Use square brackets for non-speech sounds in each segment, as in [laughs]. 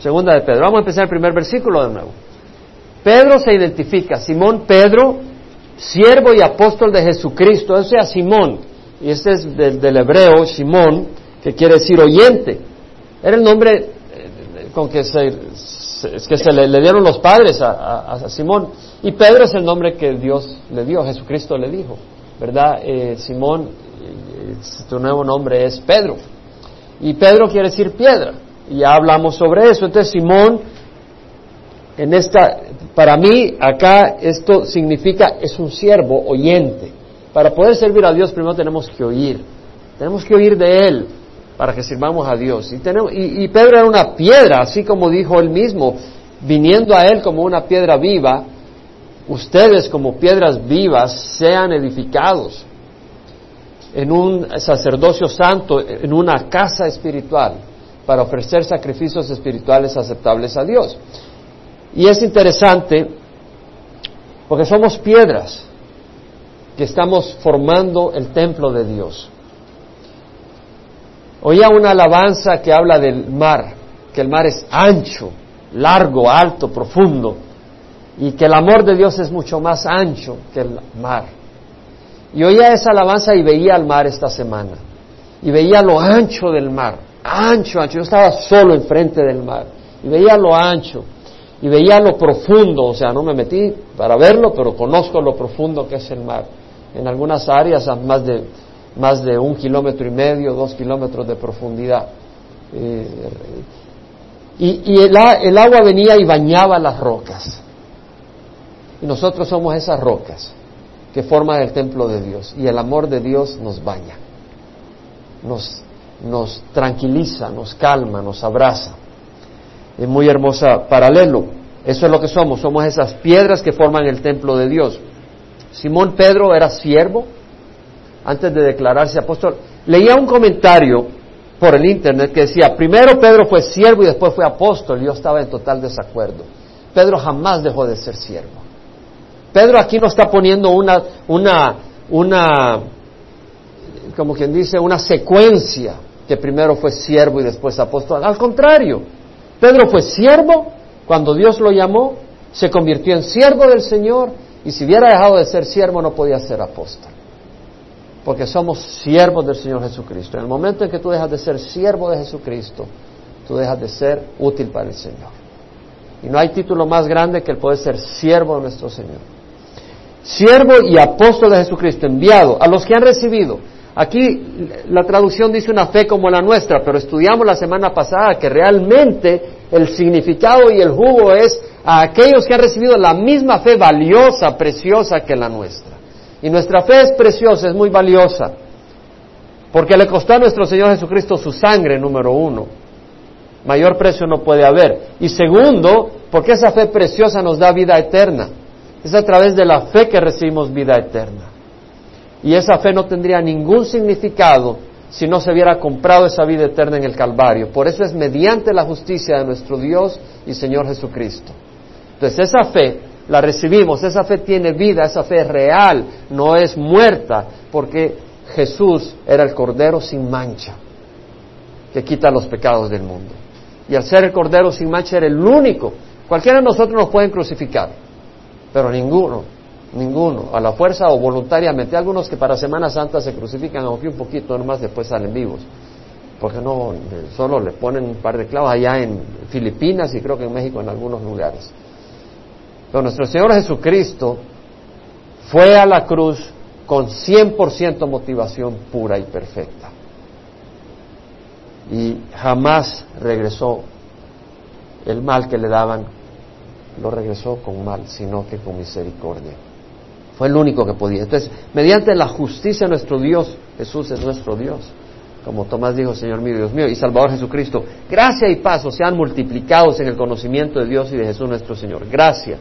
Segunda de Pedro. Vamos a empezar el primer versículo de nuevo. Pedro se identifica, Simón Pedro, siervo y apóstol de Jesucristo, o sea, Simón, y este es del, hebreo, Simón, que quiere decir oyente. Era el nombre eh, con que se, que se le, dieron los padres a, Simón, y Pedro es el nombre que Dios le dio, Jesucristo le dijo, ¿verdad? Eh, Simón, tu nuevo nombre es Pedro, y Pedro quiere decir piedra, y ya hablamos sobre eso, entonces Simón, en esta, para mí, acá esto significa es un siervo oyente. Para poder servir a Dios primero tenemos que oír. Tenemos que oír de Él para que sirvamos a Dios. Y, tenemos, y, Pedro era una piedra, así como dijo él mismo, viniendo a Él como una piedra viva, ustedes como piedras vivas sean edificados en un sacerdocio santo, en una casa espiritual, para ofrecer sacrificios espirituales aceptables a Dios. Y es interesante porque somos piedras que estamos formando el templo de Dios. Oía una alabanza que habla del mar, que el mar es ancho, largo, alto, profundo, y que el amor de Dios es mucho más ancho que el mar. Y oía esa alabanza y veía el mar esta semana, y veía lo ancho del mar, ancho, ancho. Yo estaba solo enfrente del mar, y veía lo ancho y veía lo profundo, o sea, no me metí para verlo, pero conozco lo profundo que es el mar. En algunas áreas a más de, más de un kilómetro y medio, dos kilómetros de profundidad. Eh, y, el, el agua venía y bañaba las rocas. Y nosotros somos esas rocas que forman el templo de Dios. Y el amor de Dios nos baña, nos, nos tranquiliza, nos calma, nos abraza es muy hermosa paralelo. Eso es lo que somos, somos esas piedras que forman el templo de Dios. Simón Pedro era siervo antes de declararse apóstol. Leía un comentario por el internet que decía, primero Pedro fue siervo y después fue apóstol. Yo estaba en total desacuerdo. Pedro jamás dejó de ser siervo. Pedro aquí no está poniendo una, una, una, como quien dice, una secuencia que primero fue siervo y después apóstol. Al contrario, Pedro fue siervo cuando Dios lo llamó, se convirtió en siervo del Señor y si hubiera dejado de ser siervo no podía ser apóstol. Porque somos siervos del Señor Jesucristo. En el momento en que tú dejas de ser siervo de Jesucristo, tú dejas de ser útil para el Señor. Y no hay título más grande que el poder ser siervo de nuestro Señor. Siervo y apóstol de Jesucristo, enviado a los que han recibido Aquí la traducción dice una fe como la nuestra, pero estudiamos la semana pasada que realmente el significado y el jugo es a aquellos que han recibido la misma fe valiosa, preciosa que la nuestra. Y nuestra fe es preciosa, es muy valiosa, porque le costó a nuestro Señor Jesucristo su sangre, número uno. Mayor precio no puede haber. Y segundo, porque esa fe preciosa nos da vida eterna. Es a través de la fe que recibimos vida eterna. Y esa fe no tendría ningún significado si no se hubiera comprado esa vida eterna en el Calvario. Por eso es mediante la justicia de nuestro Dios y Señor Jesucristo. Entonces esa fe la recibimos, esa fe tiene vida, esa fe es real, no es muerta, porque Jesús era el Cordero sin mancha, que quita los pecados del mundo. Y al ser el Cordero sin mancha era el único. Cualquiera de nosotros nos pueden crucificar, pero ninguno Ninguno, a la fuerza o voluntariamente. Algunos que para Semana Santa se crucifican, aunque un poquito nomás después salen vivos. Porque no, solo le ponen un par de clavos allá en Filipinas y creo que en México en algunos lugares. Pero nuestro Señor Jesucristo fue a la cruz con 100% motivación pura y perfecta. Y jamás regresó el mal que le daban, lo regresó con mal, sino que con misericordia. Fue el único que podía. Entonces, mediante la justicia de nuestro Dios, Jesús es nuestro Dios. Como Tomás dijo, Señor mío, Dios mío, y Salvador Jesucristo, gracia y paz sean multiplicados en el conocimiento de Dios y de Jesús nuestro Señor. Gracia.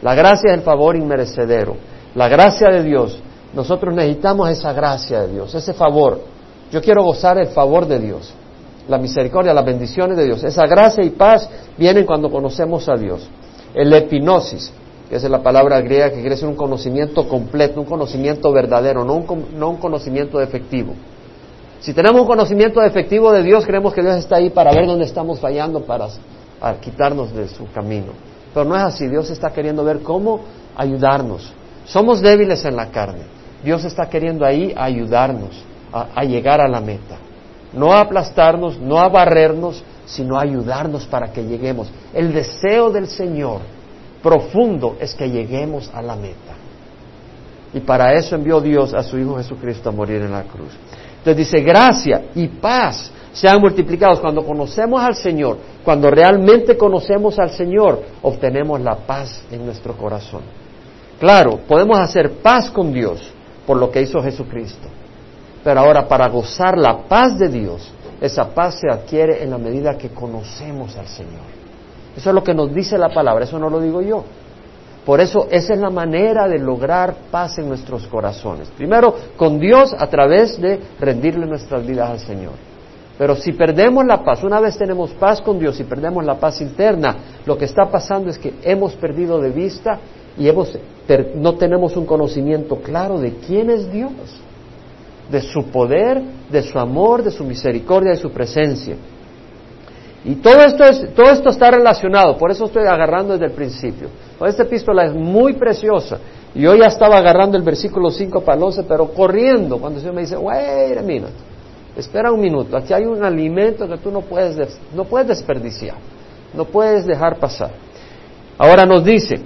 La gracia es el favor inmerecedero. La gracia de Dios. Nosotros necesitamos esa gracia de Dios, ese favor. Yo quiero gozar el favor de Dios, la misericordia, las bendiciones de Dios. Esa gracia y paz vienen cuando conocemos a Dios. El epinosis, que es la palabra griega que quiere decir un conocimiento completo, un conocimiento verdadero, no un, no un conocimiento defectivo. Si tenemos un conocimiento defectivo de Dios, creemos que Dios está ahí para ver dónde estamos fallando, para a quitarnos de su camino. Pero no es así, Dios está queriendo ver cómo ayudarnos. Somos débiles en la carne. Dios está queriendo ahí ayudarnos a, llegar a la meta. No a aplastarnos, no a barrernos, sino a ayudarnos para que lleguemos. El deseo del Señor profundo es que lleguemos a la meta. Y para eso envió Dios a su Hijo Jesucristo a morir en la cruz. Entonces dice, gracia y paz sean multiplicados. Cuando conocemos al Señor, cuando realmente conocemos al Señor, obtenemos la paz en nuestro corazón. Claro, podemos hacer paz con Dios por lo que hizo Jesucristo. Pero ahora para gozar la paz de Dios, esa paz se adquiere en la medida que conocemos al Señor. Eso es lo que nos dice la palabra, eso no lo digo yo. Por eso esa es la manera de lograr paz en nuestros corazones. Primero, con Dios a través de rendirle nuestras vidas al Señor. Pero si perdemos la paz, una vez tenemos paz con Dios y perdemos la paz interna, lo que está pasando es que hemos perdido de vista y hemos, no tenemos un conocimiento claro de quién es Dios, de su poder, de su amor, de su misericordia, de su presencia. Y todo esto, es, todo esto está relacionado, por eso estoy agarrando desde el principio. Esta epístola es muy preciosa. Y yo ya estaba agarrando el versículo 5 para el 11, pero corriendo, cuando el Señor me dice, wait a minute, espera un minuto, aquí hay un alimento que tú no puedes, no puedes desperdiciar, no puedes dejar pasar. Ahora nos dice,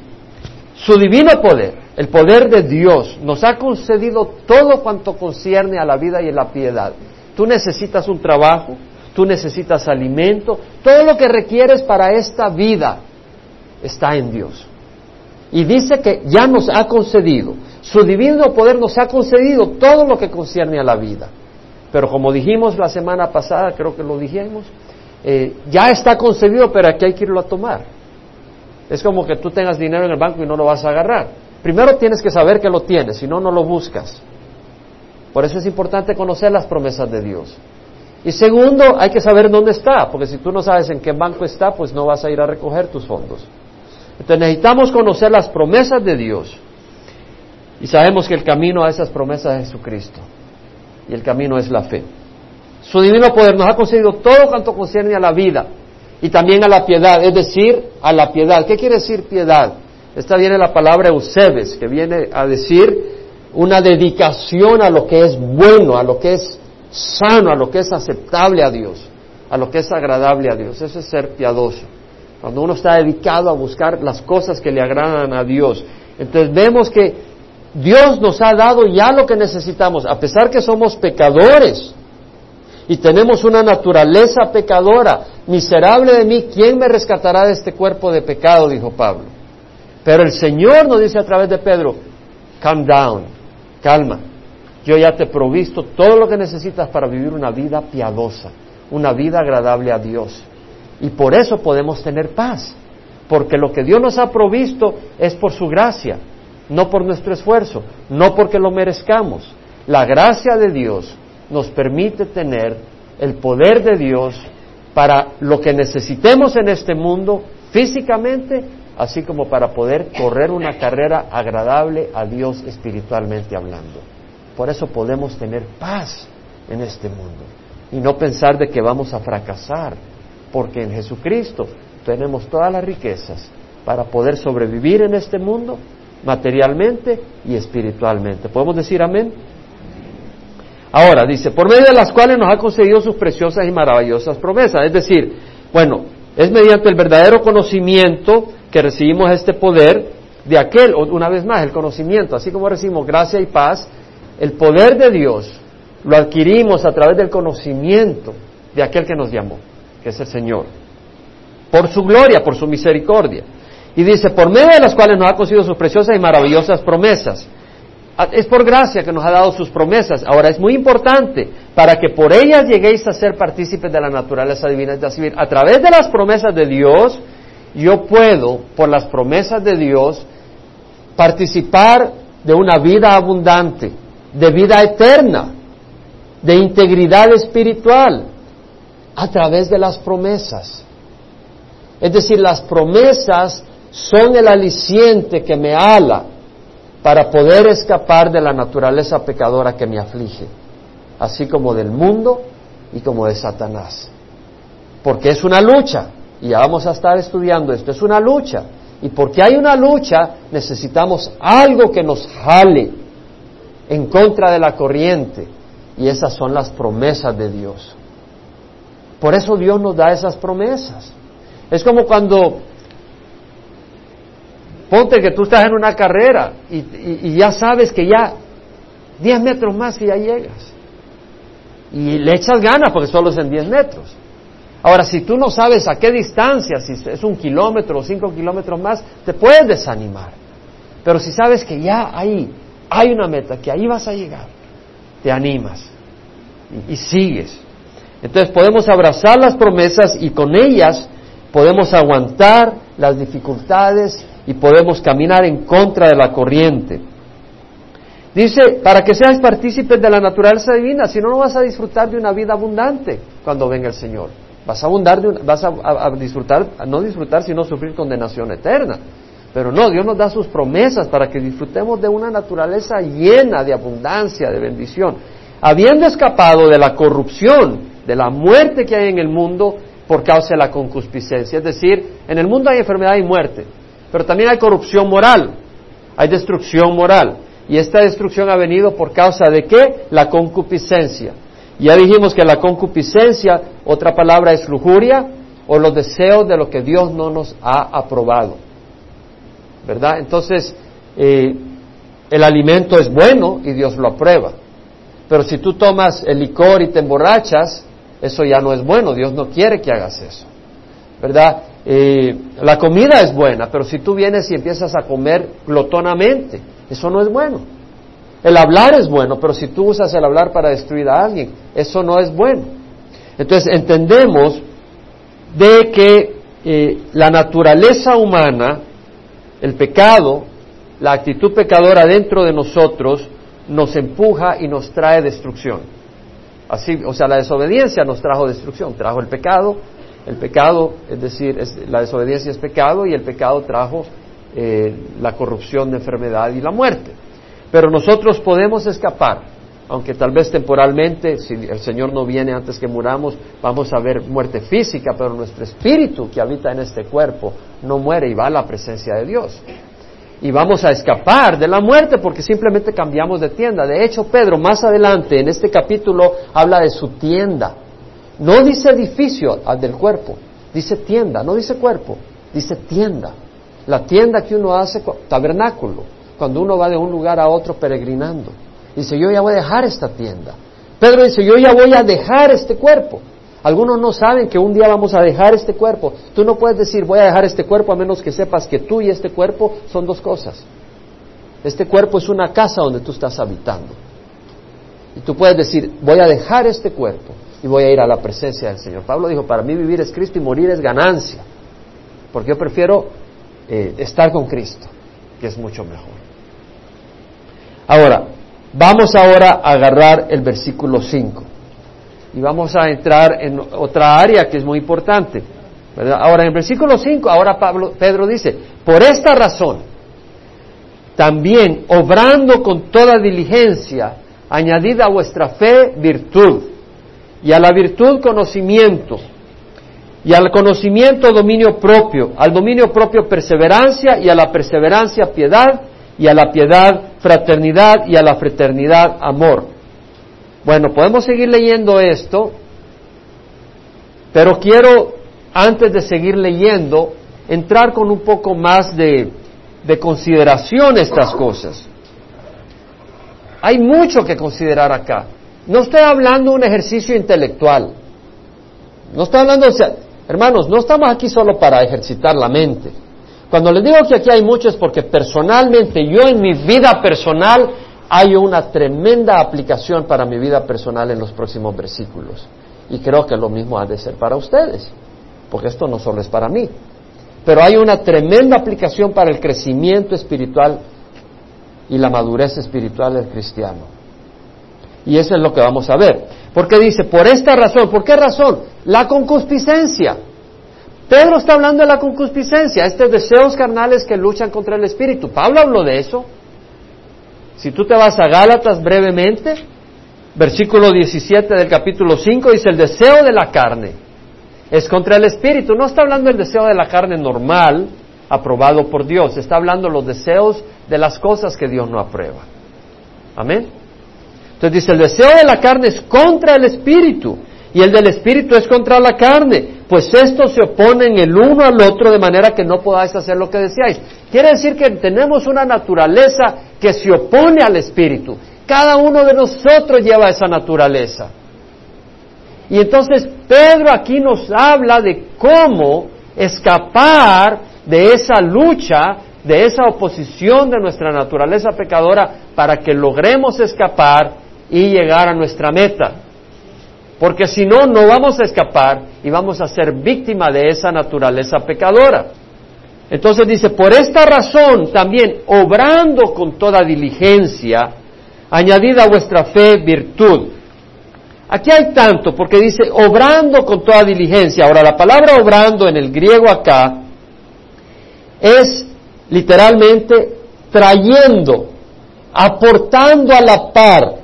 su divino poder, el poder de Dios, nos ha concedido todo cuanto concierne a la vida y a la piedad. Tú necesitas un trabajo, tú necesitas alimento, todo lo que requieres para esta vida está en Dios. Y dice que ya nos ha concedido, su divino poder nos ha concedido todo lo que concierne a la vida. Pero como dijimos la semana pasada, creo que lo dijimos, eh, ya está concedido, pero aquí hay que irlo a tomar. Es como que tú tengas dinero en el banco y no lo vas a agarrar. Primero tienes que saber que lo tienes, si no, no lo buscas. Por eso es importante conocer las promesas de Dios. Y segundo, hay que saber dónde está, porque si tú no sabes en qué banco está, pues no vas a ir a recoger tus fondos. Entonces necesitamos conocer las promesas de Dios. Y sabemos que el camino a esas promesas es Jesucristo. Y el camino es la fe. Su divino poder nos ha concedido todo cuanto concierne a la vida y también a la piedad, es decir, a la piedad. ¿Qué quiere decir piedad? Esta viene la palabra eusebes, que viene a decir una dedicación a lo que es bueno, a lo que es sano, a lo que es aceptable a Dios, a lo que es agradable a Dios. Eso es ser piadoso. Cuando uno está dedicado a buscar las cosas que le agradan a Dios. Entonces vemos que Dios nos ha dado ya lo que necesitamos, a pesar que somos pecadores y tenemos una naturaleza pecadora. Miserable de mí, ¿quién me rescatará de este cuerpo de pecado? dijo Pablo. Pero el Señor nos dice a través de Pedro, calm down, calma, yo ya te he provisto todo lo que necesitas para vivir una vida piadosa, una vida agradable a Dios. Y por eso podemos tener paz, porque lo que Dios nos ha provisto es por su gracia, no por nuestro esfuerzo, no porque lo merezcamos. La gracia de Dios nos permite tener el poder de Dios para lo que necesitemos en este mundo físicamente, así como para poder correr una carrera agradable a Dios espiritualmente hablando. Por eso podemos tener paz en este mundo y no pensar de que vamos a fracasar, porque en Jesucristo tenemos todas las riquezas para poder sobrevivir en este mundo materialmente y espiritualmente. ¿Podemos decir amén? Ahora, dice, por medio de las cuales nos ha concedido sus preciosas y maravillosas promesas. Es decir, bueno, es mediante el verdadero conocimiento que recibimos este poder de aquel, una vez más, el conocimiento, así como recibimos gracia y paz, el poder de Dios lo adquirimos a través del conocimiento de aquel que nos llamó, que es el Señor, por su gloria, por su misericordia. Y dice, por medio de las cuales nos ha concedido sus preciosas y maravillosas promesas. Ah, es por gracia que nos ha dado sus promesas. Ahora es muy importante para que por ellas lleguéis a ser partícipes de la naturaleza divina. Es decir, a través de las promesas de Dios, yo puedo, por las promesas de Dios, participar de una vida abundante de vida eterna, de integridad espiritual, a través de las promesas. Es decir, las promesas son el aliciente que me ala para poder escapar de la naturaleza pecadora que me aflige, así como del mundo y como de Satanás. Porque es una lucha y ya vamos a estar estudiando esto, es una lucha. Y porque hay una lucha, necesitamos algo que nos jale en contra de la corriente. Y esas son las promesas de Dios. Por eso Dios nos da esas promesas. Es como cuando ponte que tú estás en una carrera y, ya sabes que ya 10 metros más y ya llegas. Y le echas ganas porque solo es en 10 metros. Ahora, si tú no sabes a qué distancia, si es un kilómetro o cinco kilómetros más, te puedes desanimar. Pero si sabes que ya ahí hay una meta, que ahí vas a llegar, te animas y sigues. Entonces podemos abrazar las promesas y con ellas podemos aguantar las dificultades y podemos caminar en contra de la corriente. Dice, para que seas partícipes de la naturaleza divina, si no, no vas a disfrutar de una vida abundante cuando venga el Señor. Vas a, abundar de vas a, disfrutar, no disfrutar, sino sufrir condenación eterna. Pero no, Dios nos da sus promesas para que disfrutemos de una naturaleza llena de abundancia, de bendición. Habiendo escapado de la corrupción de la muerte que hay en el mundo por causa de la concupiscencia. Es decir, en el mundo hay enfermedad y muerte, pero también hay corrupción moral, hay destrucción moral. Y esta destrucción ha venido por causa de qué? La concupiscencia. Ya dijimos que la concupiscencia, otra palabra es lujuria o los deseos de lo que Dios no nos ha aprobado. ¿Verdad? Entonces, eh, el alimento es bueno y Dios lo aprueba. Pero si tú tomas el licor y te emborrachas, eso ya no es bueno, Dios no quiere que hagas eso. ¿Verdad? Eh, la comida es buena, pero si tú vienes y empiezas a comer glotonamente, eso no es bueno. El hablar es bueno, pero si tú usas el hablar para destruir a alguien, eso no es bueno. Entonces entendemos de que eh, la naturaleza humana, el pecado, la actitud pecadora dentro de nosotros, nos empuja y nos trae destrucción. Así, o sea, la desobediencia nos trajo destrucción, trajo el pecado, el pecado, es decir, la desobediencia es pecado y el pecado trajo eh, la corrupción, la enfermedad y la muerte. Pero nosotros podemos escapar, aunque tal vez temporalmente, si el Señor no viene antes que muramos, vamos a ver muerte física, pero nuestro espíritu que habita en este cuerpo no muere y va a la presencia de Dios y vamos a escapar de la muerte porque simplemente cambiamos de tienda. De hecho, Pedro más adelante en este capítulo habla de su tienda. No dice edificio del cuerpo, dice tienda, no dice cuerpo, dice tienda. La tienda que uno hace, tabernáculo, cuando uno va de un lugar a otro peregrinando. Dice, yo ya voy a dejar esta tienda. Pedro dice, yo ya voy a dejar este cuerpo. Algunos no saben que un día vamos a dejar este cuerpo. Tú no puedes decir voy a dejar este cuerpo a menos que sepas que tú y este cuerpo son dos cosas. Este cuerpo es una casa donde tú estás habitando. Y tú puedes decir voy a dejar este cuerpo y voy a ir a la presencia del Señor. Pablo dijo, para mí vivir es Cristo y morir es ganancia. Porque yo prefiero eh, estar con Cristo, que es mucho mejor. Ahora, vamos ahora a agarrar el versículo 5 y vamos a entrar en otra área que es muy importante. Ahora, en el versículo 5, ahora Pablo, Pedro dice, por esta razón, también obrando con toda diligencia, añadida a vuestra fe virtud, y a la virtud conocimiento, y al conocimiento dominio propio, al dominio propio perseverancia, y a la perseverancia piedad, y a la piedad fraternidad, y a la fraternidad amor bueno, podemos seguir leyendo esto, pero quiero, antes de seguir leyendo, entrar con un poco más de, de consideración estas cosas. Hay mucho que considerar acá. No estoy hablando de un ejercicio intelectual. No estoy hablando, o sea, hermanos, no estamos aquí solo para ejercitar la mente. Cuando les digo que aquí hay mucho es porque personalmente, yo en mi vida personal hay una tremenda aplicación para mi vida personal en los próximos versículos. Y creo que lo mismo ha de ser para ustedes, porque esto no solo es para mí. Pero hay una tremenda aplicación para el crecimiento espiritual y la madurez espiritual del cristiano. Y eso es lo que vamos a ver. Porque dice, por esta razón, ¿por qué razón? La concupiscencia. Pedro está hablando de la concupiscencia, estos deseos carnales que luchan contra el espíritu. Pablo habló de eso. Si tú te vas a Gálatas brevemente, versículo 17 del capítulo 5 dice el deseo de la carne, es contra el espíritu. No está hablando del deseo de la carne normal, aprobado por Dios. Está hablando los deseos de las cosas que Dios no aprueba. Amén. Entonces dice, el deseo de la carne es contra el espíritu y el del espíritu es contra la carne, pues estos se oponen el uno al otro de manera que no podáis hacer lo que deseáis. Quiere decir que tenemos una naturaleza que se opone al espíritu. Cada uno de nosotros lleva esa naturaleza. Y entonces Pedro aquí nos habla de cómo escapar de esa lucha, de esa oposición de nuestra naturaleza pecadora para que logremos escapar y llegar a nuestra meta. Porque si no, no vamos a escapar y vamos a ser víctima de esa naturaleza pecadora. Entonces dice, por esta razón también, obrando con toda diligencia, añadida a vuestra fe virtud. Aquí hay tanto, porque dice, obrando con toda diligencia. Ahora, la palabra obrando en el griego acá es literalmente trayendo, aportando a la par,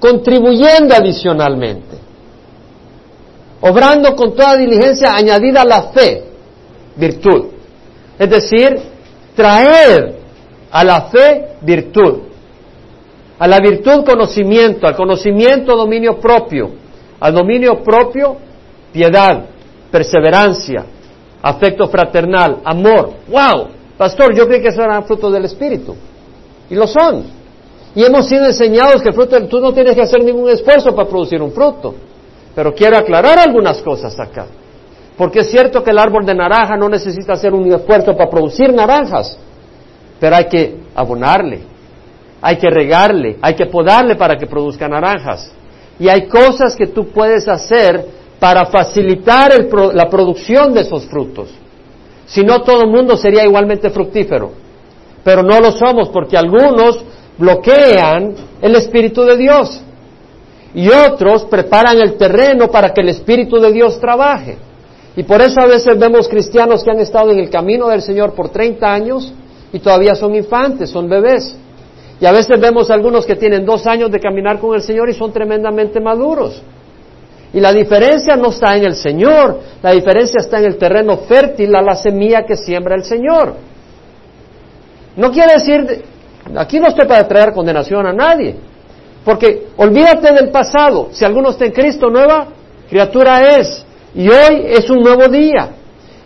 contribuyendo adicionalmente. Obrando con toda diligencia añadida a la fe, virtud. Es decir, traer a la fe virtud. A la virtud conocimiento, al conocimiento dominio propio, al dominio propio piedad, perseverancia, afecto fraternal, amor. ¡Wow! Pastor, yo creo que eso eran frutos del Espíritu. Y lo son. Y hemos sido enseñados que el fruto, tú no tienes que hacer ningún esfuerzo para producir un fruto. Pero quiero aclarar algunas cosas acá. Porque es cierto que el árbol de naranja no necesita hacer un esfuerzo para producir naranjas, pero hay que abonarle, hay que regarle, hay que podarle para que produzca naranjas. Y hay cosas que tú puedes hacer para facilitar la producción de esos frutos. Si no, todo el mundo sería igualmente fructífero. Pero no lo somos porque algunos bloquean el Espíritu de Dios y otros preparan el terreno para que el Espíritu de Dios trabaje. Y por eso a veces vemos cristianos que han estado en el camino del Señor por 30 años y todavía son infantes, son bebés. Y a veces vemos algunos que tienen dos años de caminar con el Señor y son tremendamente maduros. Y la diferencia no está en el Señor, la diferencia está en el terreno fértil, a la semilla que siembra el Señor. No quiere decir, aquí no estoy para traer condenación a nadie, porque olvídate del pasado, si alguno está en Cristo, nueva criatura es, y hoy es un nuevo día.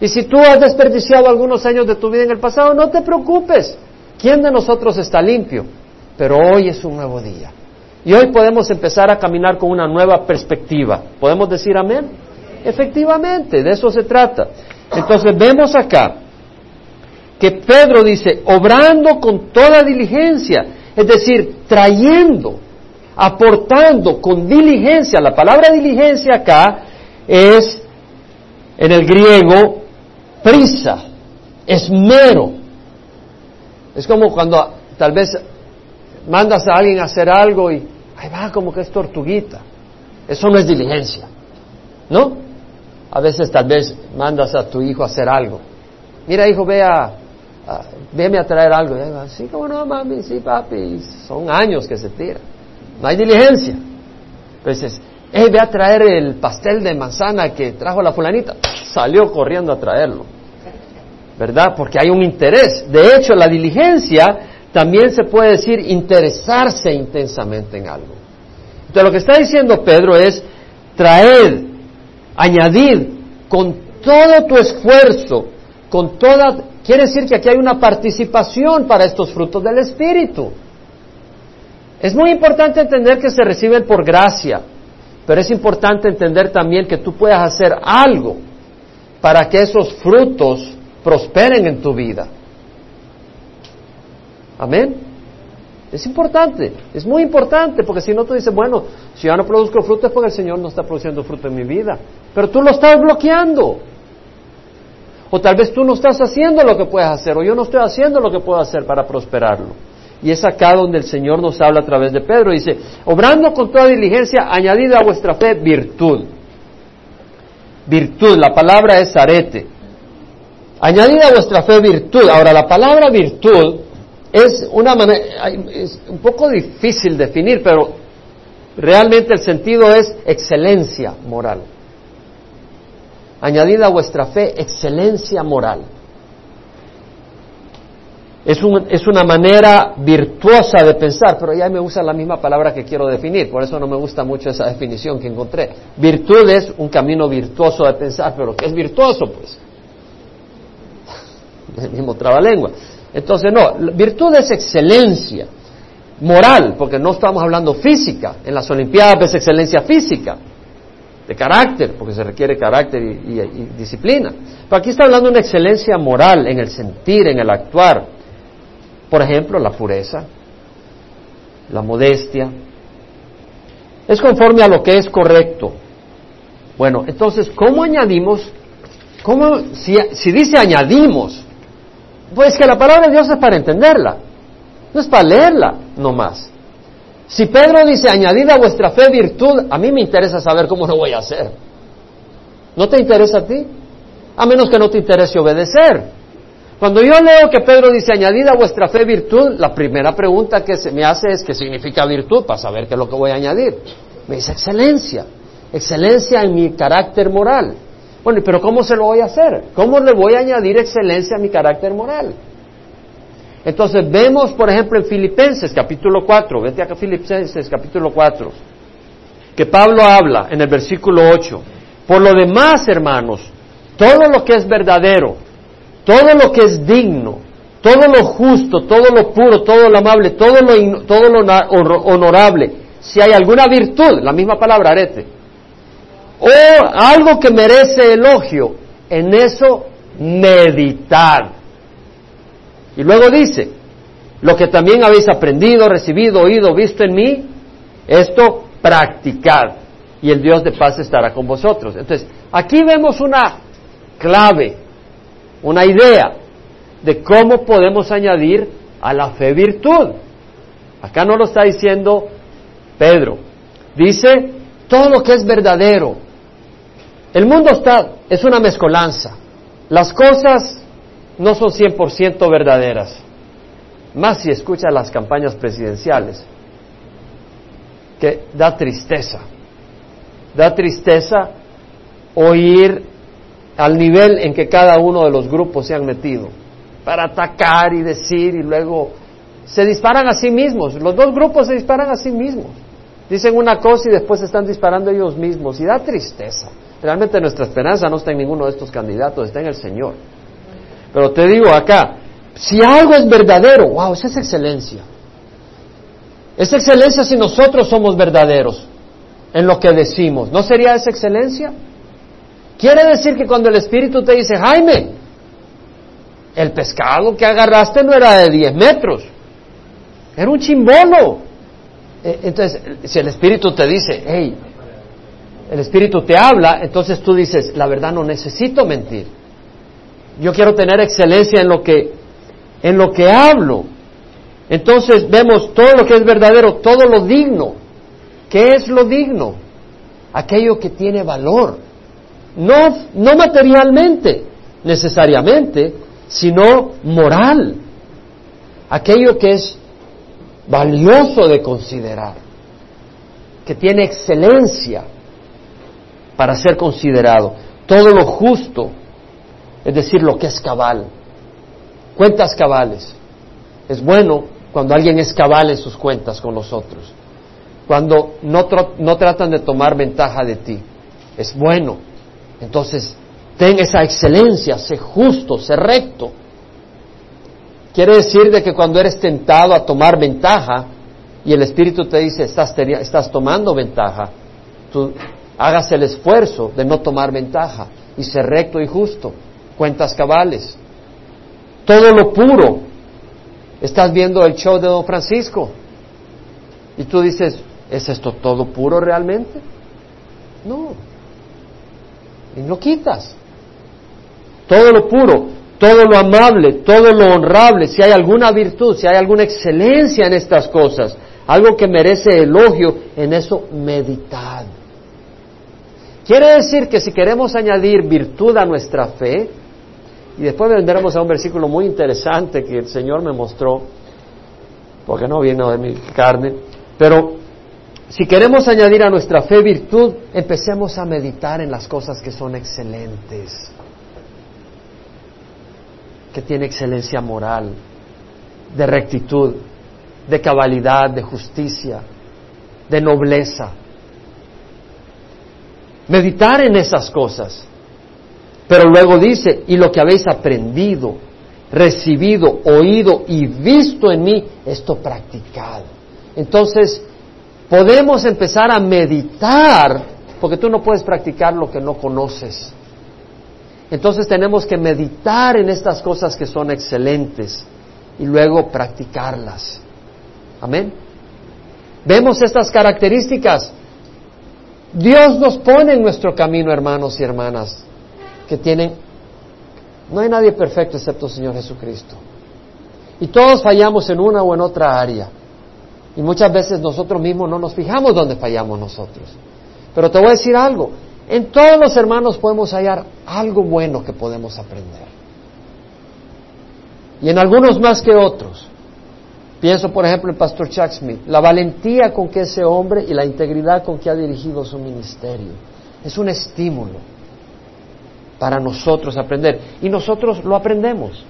Y si tú has desperdiciado algunos años de tu vida en el pasado, no te preocupes. ¿Quién de nosotros está limpio? Pero hoy es un nuevo día. Y hoy podemos empezar a caminar con una nueva perspectiva. ¿Podemos decir amén? Efectivamente, de eso se trata. Entonces vemos acá que Pedro dice, obrando con toda diligencia, es decir, trayendo, aportando con diligencia. La palabra diligencia acá es, en el griego, prisa, esmero. Es como cuando tal vez mandas a alguien a hacer algo y ahí va como que es tortuguita. Eso no es diligencia, ¿no? A veces tal vez mandas a tu hijo a hacer algo. Mira, hijo, ve a, a a traer algo. Y sí, como no, mami, sí, papi. Son años que se tira. No hay diligencia. Entonces, hey, ve a traer el pastel de manzana que trajo la fulanita. Salió corriendo a traerlo. ¿Verdad? Porque hay un interés. De hecho, la diligencia también se puede decir interesarse intensamente en algo. Entonces lo que está diciendo Pedro es traer, añadir con todo tu esfuerzo, con toda, quiere decir que aquí hay una participación para estos frutos del Espíritu. Es muy importante entender que se reciben por gracia, pero es importante entender también que tú puedes hacer algo para que esos frutos prosperen en tu vida. Amén. Es importante, es muy importante, porque si no tú dices, bueno, si yo no produzco fruto es porque el Señor no está produciendo fruto en mi vida, pero tú lo estás bloqueando. O tal vez tú no estás haciendo lo que puedes hacer, o yo no estoy haciendo lo que puedo hacer para prosperarlo. Y es acá donde el Señor nos habla a través de Pedro. Dice, obrando con toda diligencia, añadida a vuestra fe virtud. Virtud, la palabra es arete. Añadida a vuestra fe virtud. Ahora, la palabra virtud es una manera, es un poco difícil definir, pero realmente el sentido es excelencia moral. añadid a vuestra fe excelencia moral. Es, es, una manera virtuosa de pensar, pero ya me usa la misma palabra que quiero definir, por eso no me gusta mucho esa definición que encontré. Virtud es un camino virtuoso de pensar, pero ¿qué es virtuoso? Pues [laughs] el mismo trabalengua. Entonces, no, virtud es excelencia moral, porque no estamos hablando física. En las Olimpiadas es excelencia física, de carácter, porque se requiere carácter y, y disciplina. Pero aquí está hablando de una excelencia moral en el sentir, en el actuar. Por ejemplo, la pureza, la modestia. Es conforme a lo que es correcto. Bueno, entonces, ¿cómo añadimos? ¿Cómo, si, si dice añadimos? Pues que la palabra de Dios es para entenderla, no es para leerla nomás. Si Pedro dice añadid a vuestra fe virtud, a mí me interesa saber cómo lo voy a hacer. ¿No te interesa a ti? A menos que no te interese obedecer. Cuando yo leo que Pedro dice añadid a vuestra fe virtud, la primera pregunta que se me hace es qué significa virtud para saber qué es lo que voy a añadir. Me dice excelencia, excelencia en mi carácter moral. Bueno, pero ¿cómo se lo voy a hacer? ¿Cómo le voy a añadir excelencia a mi carácter moral? Entonces vemos, por ejemplo, en Filipenses capítulo 4, vete acá Filipenses capítulo 4, que Pablo habla en el versículo 8, por lo demás, hermanos, todo lo que es verdadero, todo lo que es digno, todo lo justo, todo lo puro, todo lo amable, todo lo, todo lo honorable, si hay alguna virtud, la misma palabra arete, o algo que merece elogio, en eso meditad. Y luego dice, lo que también habéis aprendido, recibido, oído, visto en mí, esto practicad y el Dios de paz estará con vosotros. Entonces, aquí vemos una clave una idea de cómo podemos añadir a la fe virtud. Acá no lo está diciendo Pedro. Dice todo lo que es verdadero. El mundo está, es una mezcolanza. Las cosas no son 100% verdaderas. Más si escucha las campañas presidenciales, que da tristeza. Da tristeza oír al nivel en que cada uno de los grupos se han metido, para atacar y decir y luego se disparan a sí mismos, los dos grupos se disparan a sí mismos, dicen una cosa y después se están disparando ellos mismos y da tristeza. Realmente nuestra esperanza no está en ninguno de estos candidatos, está en el Señor. Pero te digo acá, si algo es verdadero, wow, esa es excelencia. Es excelencia si nosotros somos verdaderos en lo que decimos. ¿No sería esa excelencia? Quiere decir que cuando el Espíritu te dice, Jaime, el pescado que agarraste no era de 10 metros, era un chimbolo. E, entonces, si el Espíritu te dice, hey, el Espíritu te habla, entonces tú dices, la verdad no necesito mentir. Yo quiero tener excelencia en lo que, en lo que hablo. Entonces vemos todo lo que es verdadero, todo lo digno. ¿Qué es lo digno? Aquello que tiene valor no, no materialmente necesariamente, sino moral. Aquello que es valioso de considerar, que tiene excelencia para ser considerado. Todo lo justo, es decir, lo que es cabal. Cuentas cabales. Es bueno cuando alguien es cabal en sus cuentas con los otros. Cuando no, no tratan de tomar ventaja de ti. Es bueno entonces, ten esa excelencia, sé justo, sé recto. Quiere decir de que cuando eres tentado a tomar ventaja y el Espíritu te dice, estás, estás tomando ventaja, tú hagas el esfuerzo de no tomar ventaja y ser recto y justo, cuentas cabales. Todo lo puro. Estás viendo el show de Don Francisco y tú dices, ¿es esto todo puro realmente? No, y lo quitas. Todo lo puro, todo lo amable, todo lo honrable, si hay alguna virtud, si hay alguna excelencia en estas cosas, algo que merece elogio, en eso meditad. Quiere decir que si queremos añadir virtud a nuestra fe, y después vendremos a un versículo muy interesante que el Señor me mostró, porque no viene de mi carne, pero si queremos añadir a nuestra fe virtud, empecemos a meditar en las cosas que son excelentes, que tiene excelencia moral, de rectitud, de cabalidad, de justicia, de nobleza. Meditar en esas cosas. Pero luego dice, y lo que habéis aprendido, recibido, oído y visto en mí, esto practicado. Entonces, podemos empezar a meditar, porque tú no puedes practicar lo que no conoces. Entonces tenemos que meditar en estas cosas que son excelentes y luego practicarlas. Amén. Vemos estas características. Dios nos pone en nuestro camino, hermanos y hermanas, que tienen... No hay nadie perfecto excepto el Señor Jesucristo. Y todos fallamos en una o en otra área. Y muchas veces nosotros mismos no nos fijamos dónde fallamos nosotros. Pero te voy a decir algo. En todos los hermanos podemos hallar algo bueno que podemos aprender. Y en algunos más que otros. Pienso, por ejemplo, en Pastor Chuck Smith, la valentía con que ese hombre y la integridad con que ha dirigido su ministerio. Es un estímulo para nosotros aprender. Y nosotros lo aprendemos.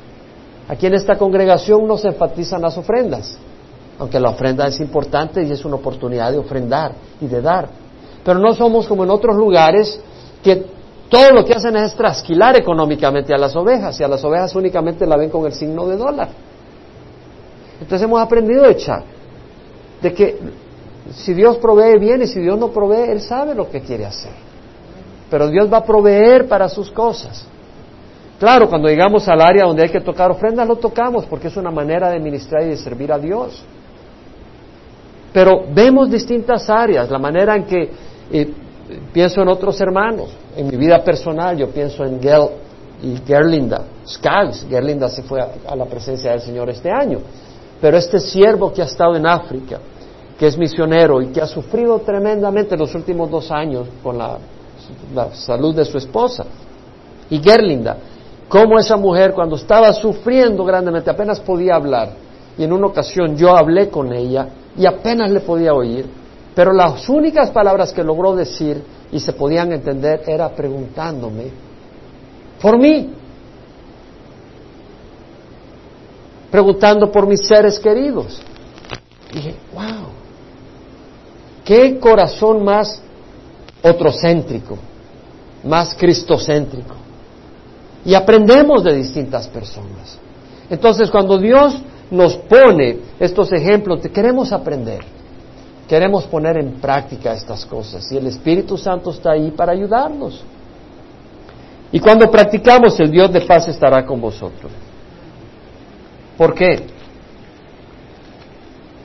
Aquí en esta congregación no se enfatizan las ofrendas, aunque la ofrenda es importante y es una oportunidad de ofrendar y de dar. Pero no somos como en otros lugares que todo lo que hacen es trasquilar económicamente a las ovejas y a las ovejas únicamente la ven con el signo de dólar. Entonces hemos aprendido de echar, de que si Dios provee bien y si Dios no provee, Él sabe lo que quiere hacer. Pero Dios va a proveer para sus cosas. Claro, cuando llegamos al área donde hay que tocar ofrendas, lo tocamos porque es una manera de ministrar y de servir a Dios. Pero vemos distintas áreas, la manera en que eh, pienso en otros hermanos, en mi vida personal, yo pienso en Gel y Gerlinda, Skaggs, Gerlinda se fue a la presencia del Señor este año. Pero este siervo que ha estado en África, que es misionero y que ha sufrido tremendamente los últimos dos años con la, salud de su esposa, y Gerlinda, como esa mujer cuando estaba sufriendo grandemente apenas podía hablar, y en una ocasión yo hablé con ella y apenas le podía oír, pero las únicas palabras que logró decir y se podían entender era preguntándome por mí. preguntando por mis seres queridos. dije, wow, qué corazón más otrocéntrico, más cristocéntrico. Y aprendemos de distintas personas. Entonces, cuando Dios nos pone estos ejemplos, queremos aprender, queremos poner en práctica estas cosas. Y el Espíritu Santo está ahí para ayudarnos. Y cuando practicamos, el Dios de paz estará con vosotros. ¿Por qué?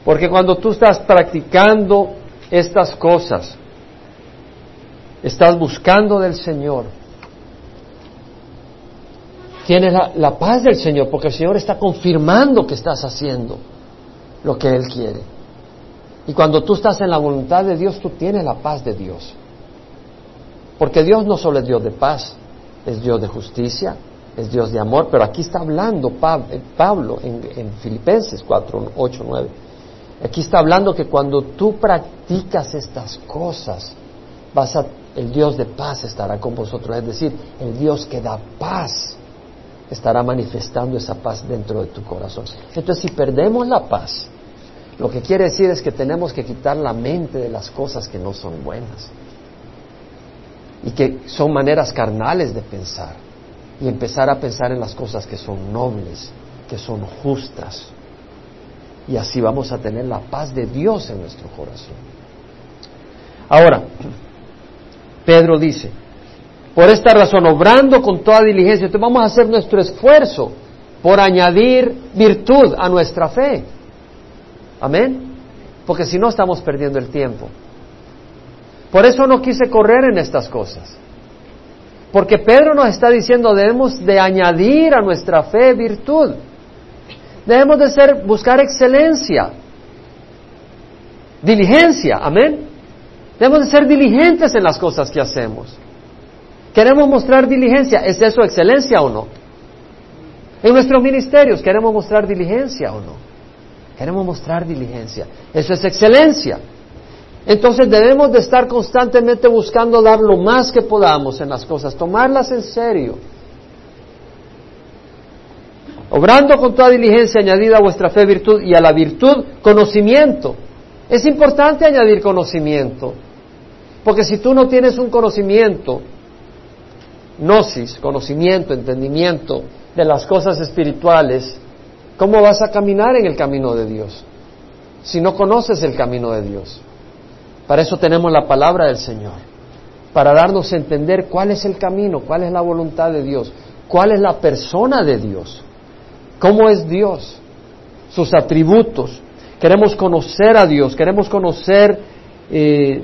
Porque cuando tú estás practicando estas cosas, estás buscando del Señor, tienes la, paz del Señor, porque el Señor está confirmando que estás haciendo lo que Él quiere. Y cuando tú estás en la voluntad de Dios, tú tienes la paz de Dios. Porque Dios no solo es Dios de paz, es Dios de justicia, es Dios de amor, pero aquí está hablando eh, Pablo en, Filipenses 4, 8, 9. Aquí está hablando que cuando tú practicas estas cosas, vas a, el Dios de paz estará con vosotros, es decir, el Dios que da paz estará manifestando esa paz dentro de tu corazón. Entonces, si perdemos la paz, lo que quiere decir es que tenemos que quitar la mente de las cosas que no son buenas y que son maneras carnales de pensar y empezar a pensar en las cosas que son nobles, que son justas. Y así vamos a tener la paz de Dios en nuestro corazón. Ahora, Pedro dice, por esta razón, obrando con toda diligencia, entonces vamos a hacer nuestro esfuerzo por añadir virtud a nuestra fe. Amén. Porque si no estamos perdiendo el tiempo. Por eso no quise correr en estas cosas. Porque Pedro nos está diciendo debemos de añadir a nuestra fe virtud. Debemos de ser, buscar excelencia, diligencia, amén. Debemos de ser diligentes en las cosas que hacemos. Queremos mostrar diligencia, ¿es eso excelencia o no? En nuestros ministerios queremos mostrar diligencia o no? Queremos mostrar diligencia, eso es excelencia. Entonces debemos de estar constantemente buscando dar lo más que podamos en las cosas, tomarlas en serio. Obrando con toda diligencia, añadida a vuestra fe virtud y a la virtud conocimiento. Es importante añadir conocimiento, porque si tú no tienes un conocimiento, gnosis, conocimiento, entendimiento de las cosas espirituales, ¿cómo vas a caminar en el camino de Dios? Si no conoces el camino de Dios. Para eso tenemos la palabra del Señor, para darnos a entender cuál es el camino, cuál es la voluntad de Dios, cuál es la persona de Dios, cómo es Dios, sus atributos. Queremos conocer a Dios, queremos conocer eh,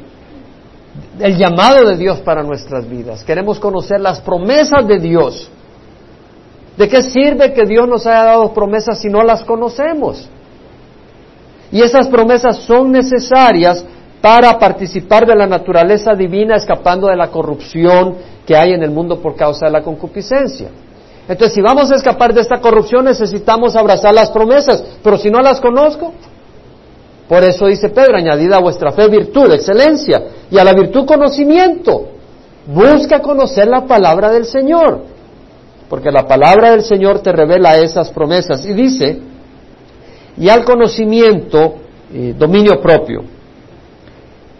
el llamado de Dios para nuestras vidas, queremos conocer las promesas de Dios. ¿De qué sirve que Dios nos haya dado promesas si no las conocemos? Y esas promesas son necesarias para participar de la naturaleza divina escapando de la corrupción que hay en el mundo por causa de la concupiscencia. Entonces, si vamos a escapar de esta corrupción, necesitamos abrazar las promesas, pero si no las conozco, por eso dice Pedro, añadida a vuestra fe virtud, excelencia, y a la virtud conocimiento. Busca conocer la palabra del Señor, porque la palabra del Señor te revela esas promesas. Y dice, y al conocimiento, eh, dominio propio.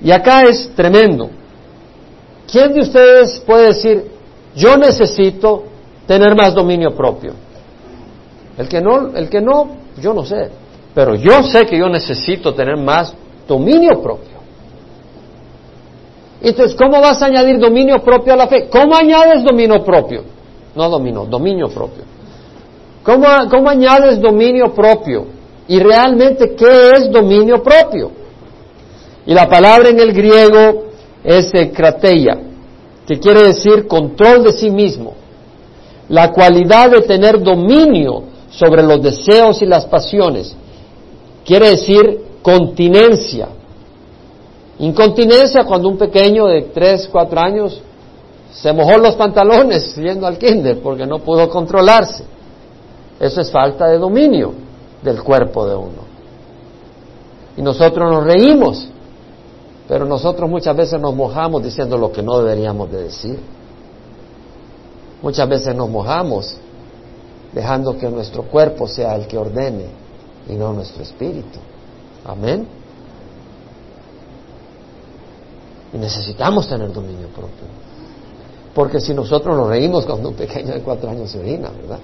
Y acá es tremendo. ¿Quién de ustedes puede decir, yo necesito tener más dominio propio? El que no, el que no, yo no sé. Pero yo sé que yo necesito tener más dominio propio. Entonces, ¿cómo vas a añadir dominio propio a la fe? ¿Cómo añades dominio propio? No dominio, dominio propio. ¿Cómo, cómo añades dominio propio? Y realmente, ¿qué es dominio propio? Y la palabra en el griego es krateia, que quiere decir control de sí mismo. La cualidad de tener dominio sobre los deseos y las pasiones. Quiere decir continencia. Incontinencia cuando un pequeño de 3, 4 años se mojó los pantalones yendo al kinder porque no pudo controlarse. Eso es falta de dominio del cuerpo de uno. Y nosotros nos reímos pero nosotros muchas veces nos mojamos diciendo lo que no deberíamos de decir. Muchas veces nos mojamos dejando que nuestro cuerpo sea el que ordene y no nuestro espíritu. Amén. Y necesitamos tener dominio propio. Porque si nosotros nos reímos cuando un pequeño de cuatro años se orina, ¿verdad?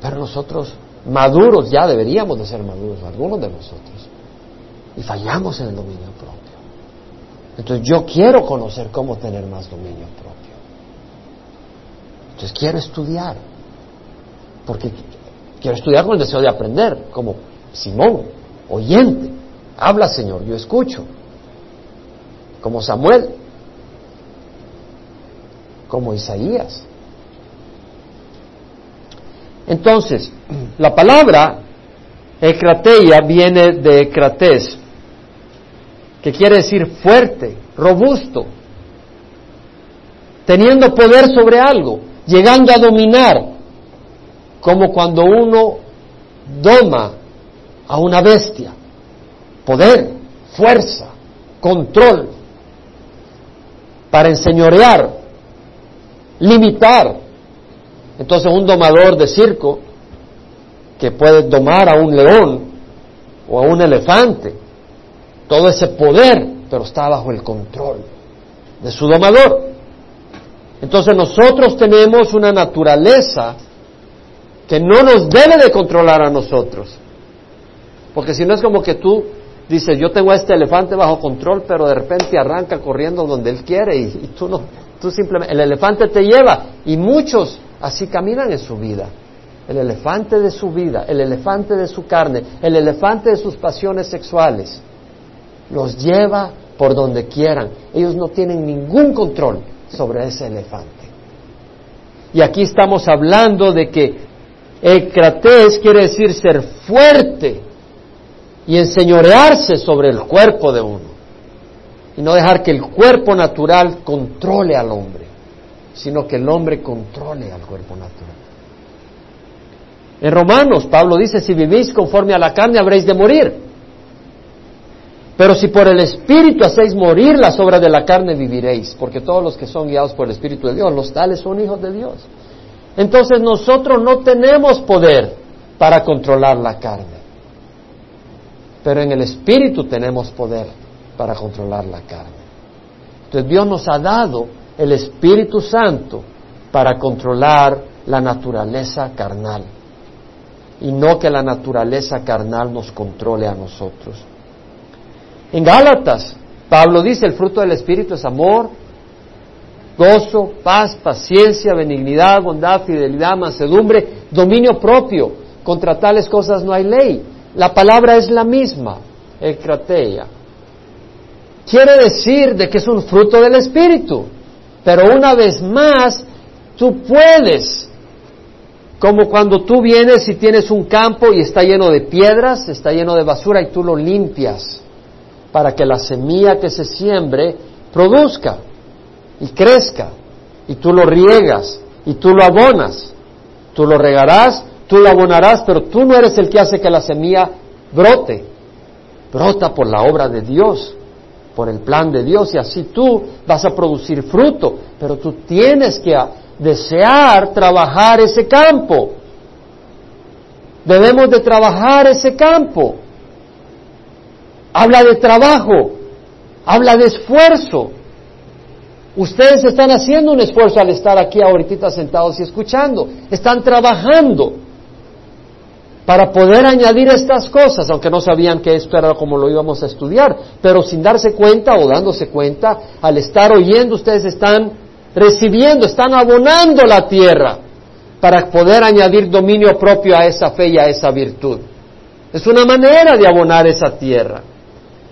Pero nosotros, maduros, ya deberíamos de ser maduros, algunos de nosotros. Y fallamos en el dominio propio. Entonces yo quiero conocer cómo tener más dominio propio. Entonces quiero estudiar, porque quiero estudiar con el deseo de aprender, como Simón, oyente, habla Señor, yo escucho, como Samuel, como Isaías. Entonces, la palabra ecrateia viene de ecrates, que quiere decir fuerte, robusto, teniendo poder sobre algo, llegando a dominar, como cuando uno doma a una bestia, poder, fuerza, control, para enseñorear, limitar. Entonces un domador de circo que puede domar a un león o a un elefante, todo ese poder, pero está bajo el control de su domador. Entonces nosotros tenemos una naturaleza que no nos debe de controlar a nosotros. Porque si no es como que tú dices, yo tengo a este elefante bajo control, pero de repente arranca corriendo donde él quiere y, tú no, tú simplemente, el elefante te lleva y muchos así caminan en su vida. El elefante de su vida, el elefante de su carne, el elefante de sus pasiones sexuales los lleva por donde quieran. Ellos no tienen ningún control sobre ese elefante. Y aquí estamos hablando de que ecrates quiere decir ser fuerte y enseñorearse sobre el cuerpo de uno. Y no dejar que el cuerpo natural controle al hombre, sino que el hombre controle al cuerpo natural. En Romanos, Pablo dice, si vivís conforme a la carne habréis de morir. Pero si por el Espíritu hacéis morir las obras de la carne, viviréis, porque todos los que son guiados por el Espíritu de Dios, los tales son hijos de Dios. Entonces nosotros no tenemos poder para controlar la carne, pero en el Espíritu tenemos poder para controlar la carne. Entonces Dios nos ha dado el Espíritu Santo para controlar la naturaleza carnal y no que la naturaleza carnal nos controle a nosotros. En Gálatas, Pablo dice, el fruto del Espíritu es amor, gozo, paz, paciencia, benignidad, bondad, fidelidad, mansedumbre, dominio propio. Contra tales cosas no hay ley. La palabra es la misma, el krateia. Quiere decir de que es un fruto del Espíritu. Pero una vez más, tú puedes, como cuando tú vienes y tienes un campo y está lleno de piedras, está lleno de basura y tú lo limpias para que la semilla que se siembre produzca y crezca. Y tú lo riegas y tú lo abonas. Tú lo regarás, tú lo abonarás, pero tú no eres el que hace que la semilla brote. Brota por la obra de Dios, por el plan de Dios y así tú vas a producir fruto. Pero tú tienes que desear trabajar ese campo. Debemos de trabajar ese campo habla de trabajo, habla de esfuerzo. Ustedes están haciendo un esfuerzo al estar aquí ahorita sentados y escuchando. Están trabajando para poder añadir estas cosas, aunque no sabían que esto era como lo íbamos a estudiar, pero sin darse cuenta o dándose cuenta, al estar oyendo, ustedes están recibiendo, están abonando la tierra para poder añadir dominio propio a esa fe y a esa virtud. Es una manera de abonar esa tierra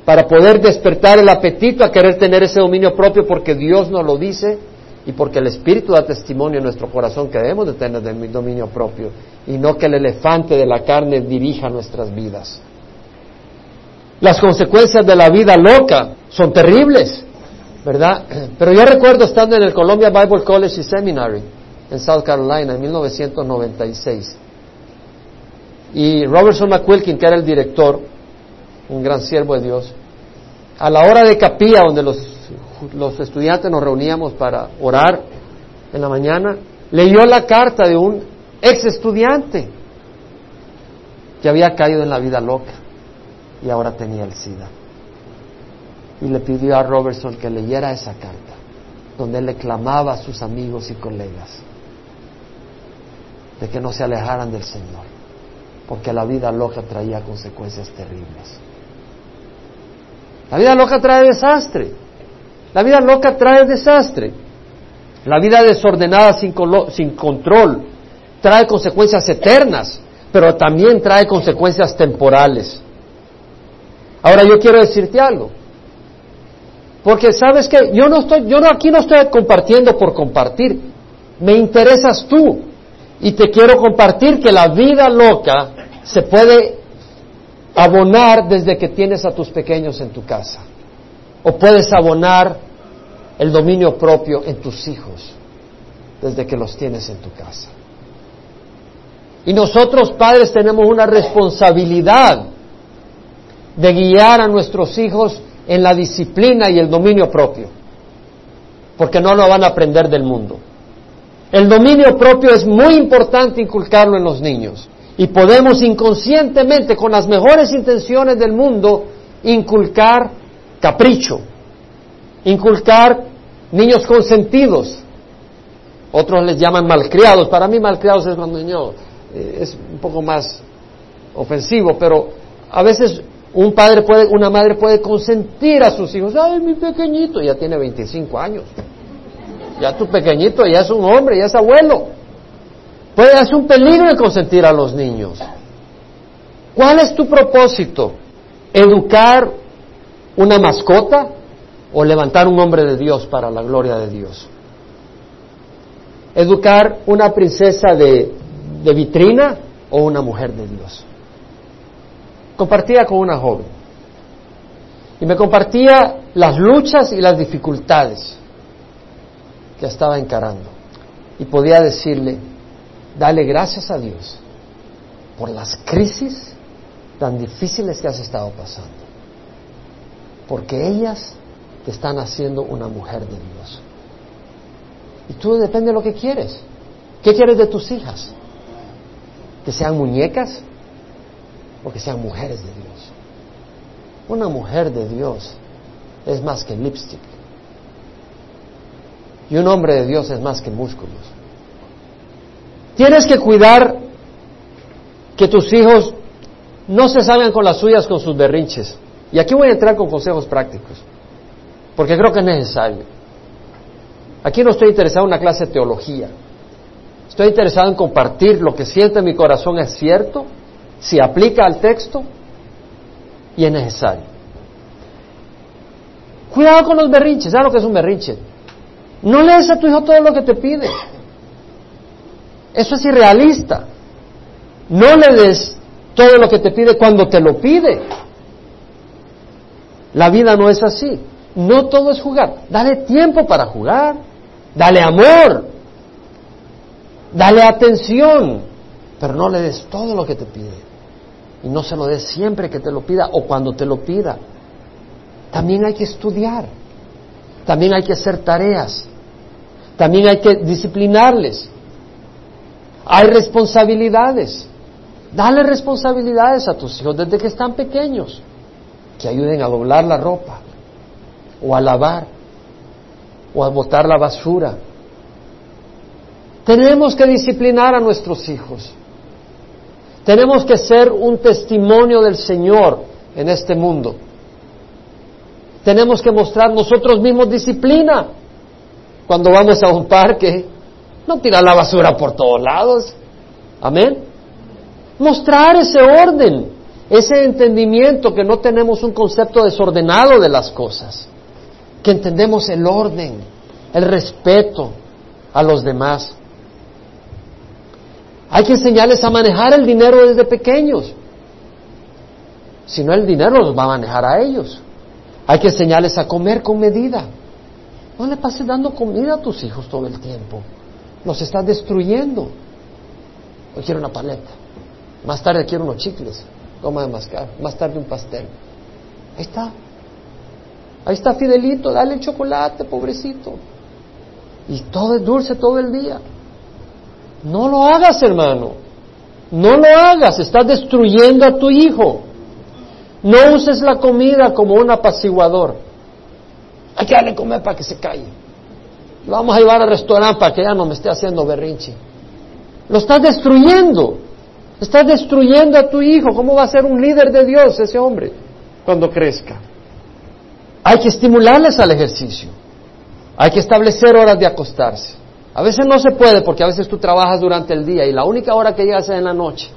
para poder despertar el apetito a querer tener ese dominio propio porque Dios nos lo dice y porque el Espíritu da testimonio en nuestro corazón que debemos de tener dominio propio y no que el elefante de la carne dirija nuestras vidas. Las consecuencias de la vida loca son terribles, ¿verdad? [clears throat] Pero yo recuerdo estando en el Columbia Bible College y Seminary en South Carolina en 1996 y Robertson McQuilkin, que era el director, un gran siervo de Dios, a la hora de capilla donde los, los estudiantes nos reuníamos para orar en la mañana, leyó la carta de un ex estudiante que había caído en la vida loca y ahora tenía el SIDA. Y le pidió a Robertson que leyera esa carta, donde él le clamaba a sus amigos y colegas de que no se alejaran del Señor, porque la vida loca traía consecuencias terribles. La vida loca trae desastre. La vida loca trae desastre. La vida desordenada sin, control trae consecuencias eternas, pero también trae consecuencias temporales. Ahora yo quiero decirte algo. Porque sabes que yo no estoy, yo no, aquí no estoy compartiendo por compartir. Me interesas tú. Y te quiero compartir que la vida loca se puede abonar desde que tienes a tus pequeños en tu casa. O puedes abonar el dominio propio en tus hijos desde que los tienes en tu casa. Y nosotros padres tenemos una responsabilidad de guiar a nuestros hijos en la disciplina y el dominio propio, porque no lo van a aprender del mundo. El dominio propio es muy importante inculcarlo en los niños. Y podemos inconscientemente, con las mejores intenciones del mundo, inculcar capricho, inculcar niños consentidos. Otros les llaman malcriados. Para mí malcriados es cuando niño eh, es un poco más ofensivo, pero a veces un padre puede, una madre puede consentir a sus hijos. Ay, mi pequeñito ya tiene 25 años. Ya tu pequeñito ya es un hombre, ya es abuelo. Puede ser un peligro de consentir a los niños. ¿Cuál es tu propósito? ¿Educar una mascota o levantar un hombre de Dios para la gloria de Dios? ¿Educar una princesa de, de vitrina o una mujer de Dios? Compartía con una joven y me compartía las luchas y las dificultades que estaba encarando y podía decirle, dale gracias a Dios por las crisis tan difíciles que has estado pasando. Porque ellas te están haciendo una mujer de Dios. Y tú depende de lo que quieres. ¿Qué quieres de tus hijas? ¿Que sean muñecas o que sean mujeres de Dios? Una mujer de Dios es más que lipstick. Y un hombre de Dios es más que músculos. Tienes que cuidar que tus hijos no se salgan con las suyas con sus berrinches. Y aquí voy a entrar con consejos prácticos, porque creo que es necesario. Aquí no estoy interesado en una clase de teología. Estoy interesado en compartir lo que siente en mi corazón es cierto, si aplica al texto y es necesario. Cuidado con los berrinches. ¿Sabes lo que es un berrinche? No lees a tu hijo todo lo que te pide. Eso es irrealista. No le des todo lo que te pide cuando te lo pide. La vida no es así. No todo es jugar. Dale tiempo para jugar. Dale amor. Dale atención. Pero no le des todo lo que te pide. Y no se lo des siempre que te lo pida o cuando te lo pida. También hay que estudiar. También hay que hacer tareas. También hay que disciplinarles. Hay responsabilidades. Dale responsabilidades a tus hijos desde que están pequeños, que ayuden a doblar la ropa, o a lavar, o a botar la basura. Tenemos que disciplinar a nuestros hijos. Tenemos que ser un testimonio del Señor en este mundo. Tenemos que mostrar nosotros mismos disciplina. Cuando vamos a un parque, no tirar la basura por todos lados. Amén mostrar ese orden, ese entendimiento que no tenemos un concepto desordenado de las cosas, que entendemos el orden, el respeto a los demás. Hay que enseñarles a manejar el dinero desde pequeños. Si no, el dinero los va a manejar a ellos. Hay que enseñarles a comer con medida. No le pases dando comida a tus hijos todo el tiempo. Los estás destruyendo. Hoy quiero una paleta. Más tarde quiero unos chicles, toma de mascar. Más tarde un pastel. Ahí está. Ahí está Fidelito, dale chocolate, pobrecito. Y todo es dulce todo el día. No lo hagas, hermano. No lo hagas. Estás destruyendo a tu hijo. No uses la comida como un apaciguador. Hay que darle comer para que se calle. Lo vamos a llevar al restaurante para que ya no me esté haciendo berrinche. Lo estás destruyendo. Estás destruyendo a tu hijo. ¿Cómo va a ser un líder de Dios ese hombre cuando crezca? Hay que estimularles al ejercicio. Hay que establecer horas de acostarse. A veces no se puede porque a veces tú trabajas durante el día y la única hora que llegas es en la noche.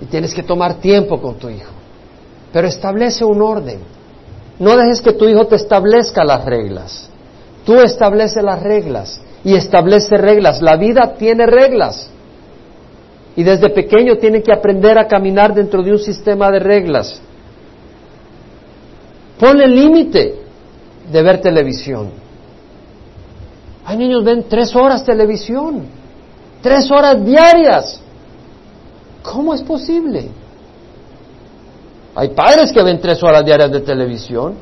Y tienes que tomar tiempo con tu hijo. Pero establece un orden. No dejes que tu hijo te establezca las reglas. Tú establece las reglas y establece reglas. La vida tiene reglas y desde pequeño tiene que aprender a caminar dentro de un sistema de reglas. Ponle límite de ver televisión. Hay niños ven tres horas televisión, tres horas diarias. ¿Cómo es posible? Hay padres que ven tres horas diarias de televisión,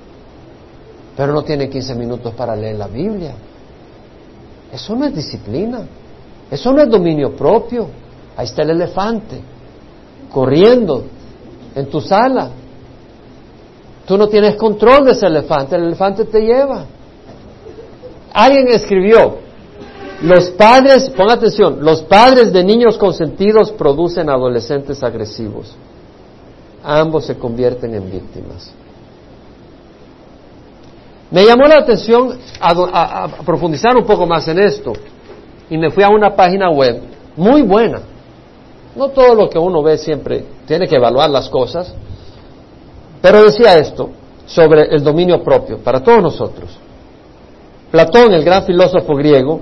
pero no tienen 15 minutos para leer la Biblia. Eso no es disciplina, eso no es dominio propio. Ahí está el elefante, corriendo en tu sala. Tú no tienes control de ese elefante, el elefante te lleva. Alguien escribió, los padres, pon atención, los padres de niños consentidos producen adolescentes agresivos. Ambos se convierten en víctimas. Me llamó la atención a, a profundizar un poco más en esto y me fui a una página web muy buena no todo lo que uno ve siempre tiene que evaluar las cosas, pero decía esto sobre el dominio propio para todos nosotros. Platón, el gran filósofo griego,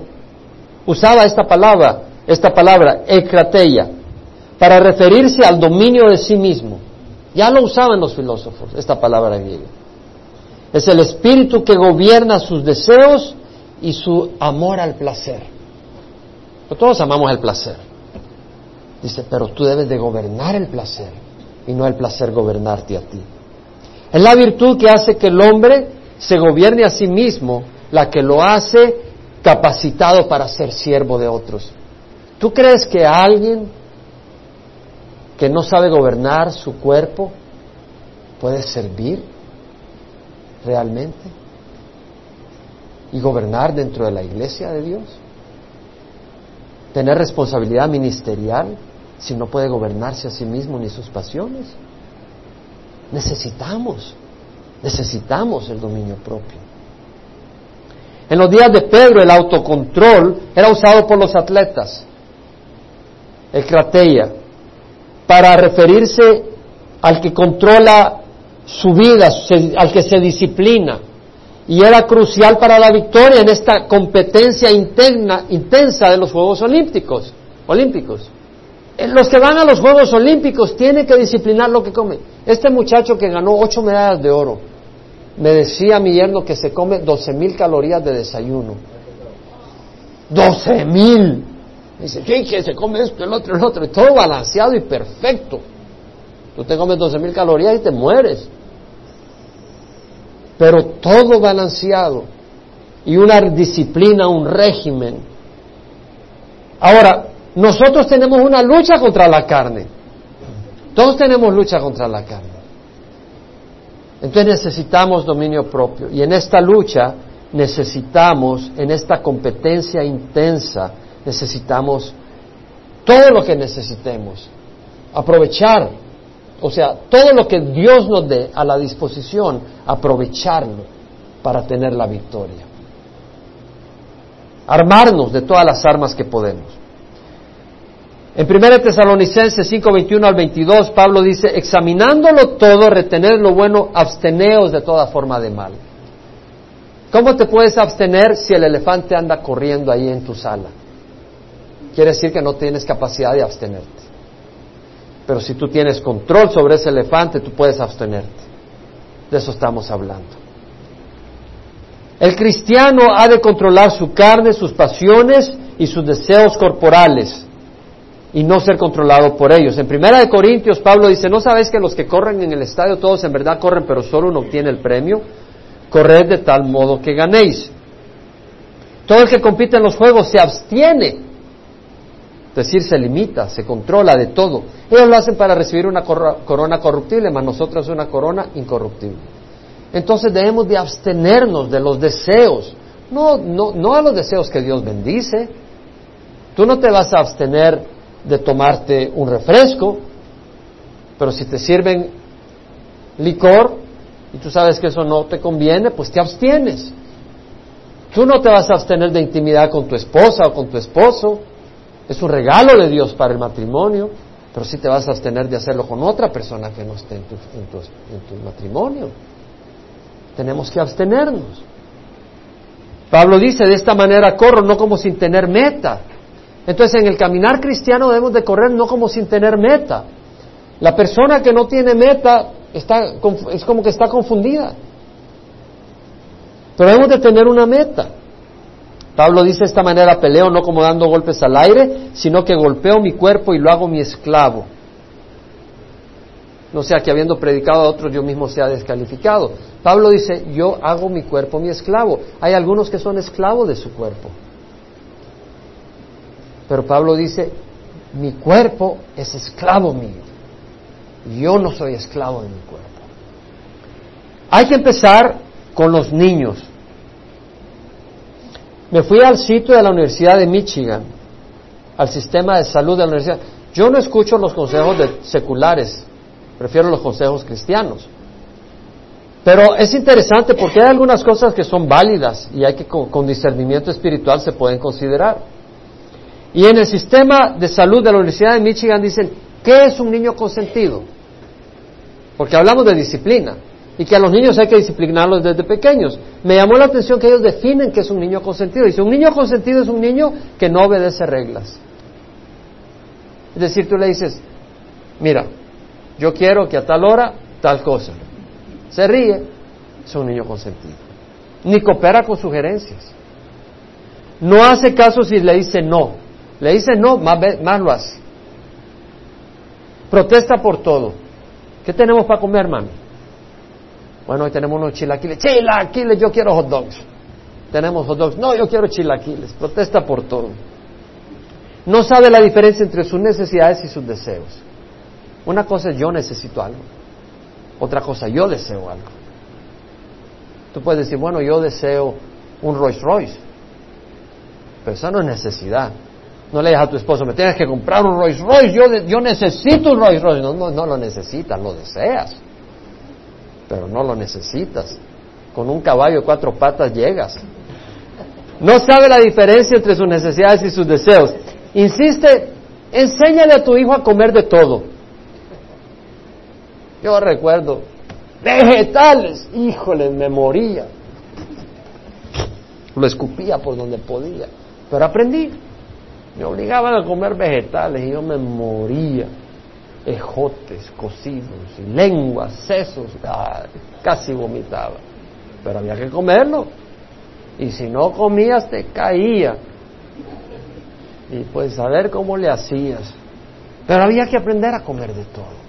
usaba esta palabra, esta palabra, ekrateia, para referirse al dominio de sí mismo. Ya lo usaban los filósofos, esta palabra griega. Es el espíritu que gobierna sus deseos y su amor al placer. todos amamos el placer. Dice, pero tú debes de gobernar el placer y no el placer gobernarte a ti. Es la virtud que hace que el hombre se gobierne a sí mismo, la que lo hace capacitado para ser siervo de otros. ¿Tú crees que alguien que no sabe gobernar su cuerpo puede servir realmente y gobernar dentro de la iglesia de Dios? ¿Tener responsabilidad ministerial si no puede gobernarse a sí mismo ni sus pasiones? Necesitamos, necesitamos el dominio propio. En los días de Pedro el autocontrol era usado por los atletas, el krateia, para referirse al que controla su vida, al que se disciplina. Y era crucial para la victoria en esta competencia intensa de los Juegos Olímpicos. olímpicos. Los que van a los Juegos Olímpicos tienen que disciplinar lo que comen. Este muchacho que ganó ocho medallas de oro, me decía mi yerno que se come doce mil calorías de desayuno. ¡Doce mil! Dice, sí, que se come esto, el otro, el otro, y todo balanceado y perfecto. Tú te comes doce mil calorías y te mueres. Pero todo balanceado y una disciplina, un régimen. Ahora, nosotros tenemos una lucha contra la carne. Todos tenemos lucha contra la carne. Entonces necesitamos dominio propio. Y en esta lucha necesitamos, en esta competencia intensa, necesitamos todo lo que necesitemos. Aprovechar, o sea, todo lo que Dios nos dé a la disposición, aprovecharlo para tener la victoria. Armarnos de todas las armas que podemos. En 1 Tesalonicenses 5, 21 al 22, Pablo dice, examinándolo todo, retener lo bueno, absteneos de toda forma de mal. ¿Cómo te puedes abstener si el elefante anda corriendo ahí en tu sala? Quiere decir que no tienes capacidad de abstenerte. Pero si tú tienes control sobre ese elefante, tú puedes abstenerte. De eso estamos hablando. El cristiano ha de controlar su carne, sus pasiones y sus deseos corporales y no ser controlado por ellos. En Primera de Corintios, Pablo dice, ¿no sabéis que los que corren en el estadio todos en verdad corren, pero solo uno obtiene el premio? Corred de tal modo que ganéis. Todo el que compite en los juegos se abstiene, decir, se limita, se controla de todo. Ellos lo hacen para recibir una corona corruptible, mas nosotros una corona incorruptible. Entonces debemos de abstenernos de los deseos, no, no, no a los deseos que Dios bendice. Tú no te vas a abstener de tomarte un refresco, pero si te sirven licor y tú sabes que eso no te conviene, pues te abstienes. Tú no te vas a abstener de intimidad con tu esposa o con tu esposo, es un regalo de Dios para el matrimonio, pero sí te vas a abstener de hacerlo con otra persona que no esté en tu, en tu matrimonio. Tenemos que abstenernos. Pablo dice, de esta manera corro, no como sin tener meta. Entonces en el caminar cristiano debemos de correr no como sin tener meta. La persona que no tiene meta está, es como que está confundida. Pero debemos de tener una meta. Pablo dice de esta manera, peleo no como dando golpes al aire, sino que golpeo mi cuerpo y lo hago mi esclavo. No sea que habiendo predicado a otros yo mismo sea descalificado. Pablo dice, yo hago mi cuerpo mi esclavo. Hay algunos que son esclavos de su cuerpo. Pero Pablo dice, mi cuerpo es esclavo mío. Yo no soy esclavo de mi cuerpo. Hay que empezar con los niños. Me fui al sitio de la Universidad de Michigan, al sistema de salud de la universidad. Yo no escucho los consejos de seculares, prefiero los consejos cristianos. Pero es interesante porque hay algunas cosas que son válidas y hay que con discernimiento espiritual se pueden considerar. Y en el sistema de salud de la Universidad de Michigan dicen, ¿qué es un niño consentido? Porque hablamos de disciplina y que a los niños hay que disciplinarlos desde pequeños. Me llamó la atención que ellos definen qué es un niño consentido. Dice, un niño consentido es un niño que no obedece reglas. Es decir, tú le dices, mira, yo quiero que a tal hora tal cosa. Se ríe, es un niño consentido. Ni coopera con sugerencias. No hace caso si le dice no. Le dice no, más, más lo hace. Protesta por todo. ¿Qué tenemos para comer, mami? Bueno, hoy tenemos unos chilaquiles. Chilaquiles, yo quiero hot dogs. Tenemos hot dogs. No, yo quiero chilaquiles. Protesta por todo. No sabe la diferencia entre sus necesidades y sus deseos. Una cosa es yo necesito algo. Otra cosa, yo deseo algo. Tú puedes decir, bueno, yo deseo un Rolls Royce. Pero esa no es necesidad. No le digas a tu esposo, me tienes que comprar un Rolls Royce, yo, yo necesito un Rolls Royce. No, no, no lo necesitas, lo deseas. Pero no lo necesitas. Con un caballo de cuatro patas llegas. No sabe la diferencia entre sus necesidades y sus deseos. Insiste, enséñale a tu hijo a comer de todo. Yo recuerdo, vegetales, híjole, me moría. Lo escupía por donde podía. Pero aprendí. Me obligaban a comer vegetales y yo me moría. Ejotes cocidos y lenguas, sesos, casi vomitaba. Pero había que comerlo. Y si no comías te caía. Y pues a ver cómo le hacías. Pero había que aprender a comer de todo.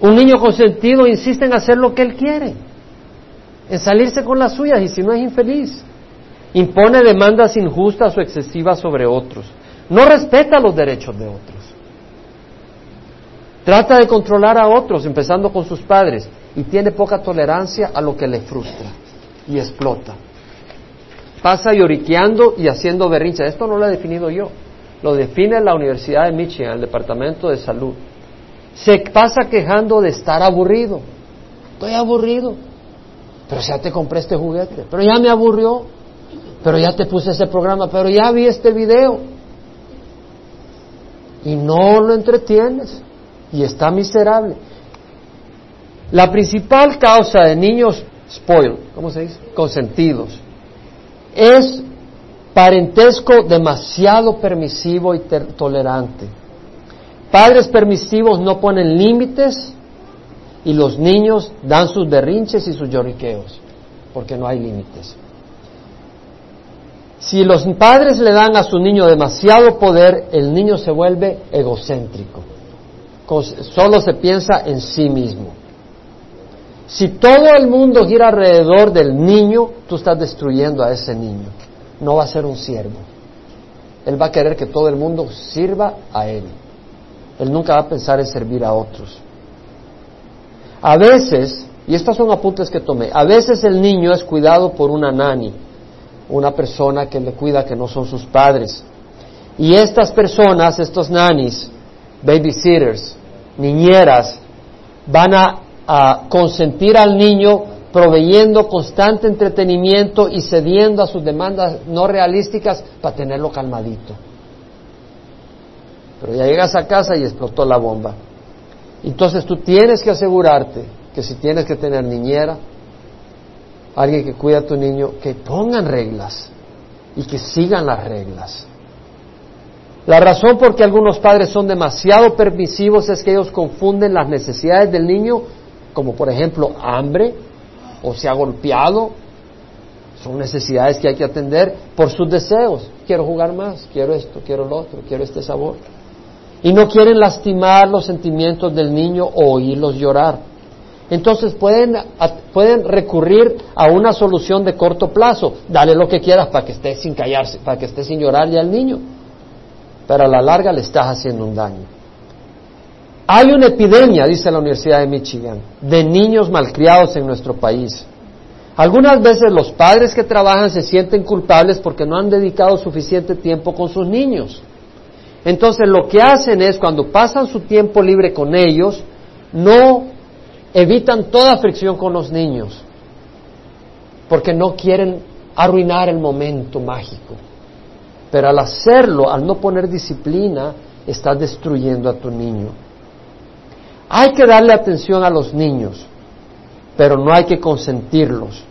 Un niño consentido insiste en hacer lo que él quiere, en salirse con las suyas y si no es infeliz. Impone demandas injustas o excesivas sobre otros. No respeta los derechos de otros. Trata de controlar a otros, empezando con sus padres, y tiene poca tolerancia a lo que le frustra y explota. Pasa lloriqueando y haciendo berrincha. Esto no lo he definido yo. Lo define la Universidad de Michigan, el Departamento de Salud se pasa quejando de estar aburrido. Estoy aburrido. Pero ya te compré este juguete. Pero ya me aburrió. Pero ya te puse ese programa. Pero ya vi este video. Y no lo entretienes. Y está miserable. La principal causa de niños spoiled, ¿cómo se dice? Consentidos, es parentesco demasiado permisivo y tolerante. Padres permisivos no ponen límites y los niños dan sus berrinches y sus lloriqueos, porque no hay límites. Si los padres le dan a su niño demasiado poder, el niño se vuelve egocéntrico. Solo se piensa en sí mismo. Si todo el mundo gira alrededor del niño, tú estás destruyendo a ese niño. No va a ser un siervo. Él va a querer que todo el mundo sirva a él. Él nunca va a pensar en servir a otros. A veces, y estos son apuntes que tomé, a veces el niño es cuidado por una nani, una persona que le cuida que no son sus padres. Y estas personas, estos nanis, babysitters, niñeras, van a, a consentir al niño proveyendo constante entretenimiento y cediendo a sus demandas no realísticas para tenerlo calmadito. Pero ya llegas a casa y explotó la bomba. Entonces tú tienes que asegurarte que si tienes que tener niñera, alguien que cuida a tu niño, que pongan reglas y que sigan las reglas. La razón por que algunos padres son demasiado permisivos es que ellos confunden las necesidades del niño, como por ejemplo hambre, o se ha golpeado, son necesidades que hay que atender por sus deseos. Quiero jugar más, quiero esto, quiero lo otro, quiero este sabor y no quieren lastimar los sentimientos del niño o oírlos llorar. Entonces pueden, pueden recurrir a una solución de corto plazo, dale lo que quieras para que esté sin callarse, para que esté sin llorar ya niño, pero a la larga le estás haciendo un daño. Hay una epidemia, dice la Universidad de Michigan, de niños malcriados en nuestro país. Algunas veces los padres que trabajan se sienten culpables porque no han dedicado suficiente tiempo con sus niños. Entonces lo que hacen es cuando pasan su tiempo libre con ellos, no evitan toda fricción con los niños, porque no quieren arruinar el momento mágico. Pero al hacerlo, al no poner disciplina, estás destruyendo a tu niño. Hay que darle atención a los niños, pero no hay que consentirlos.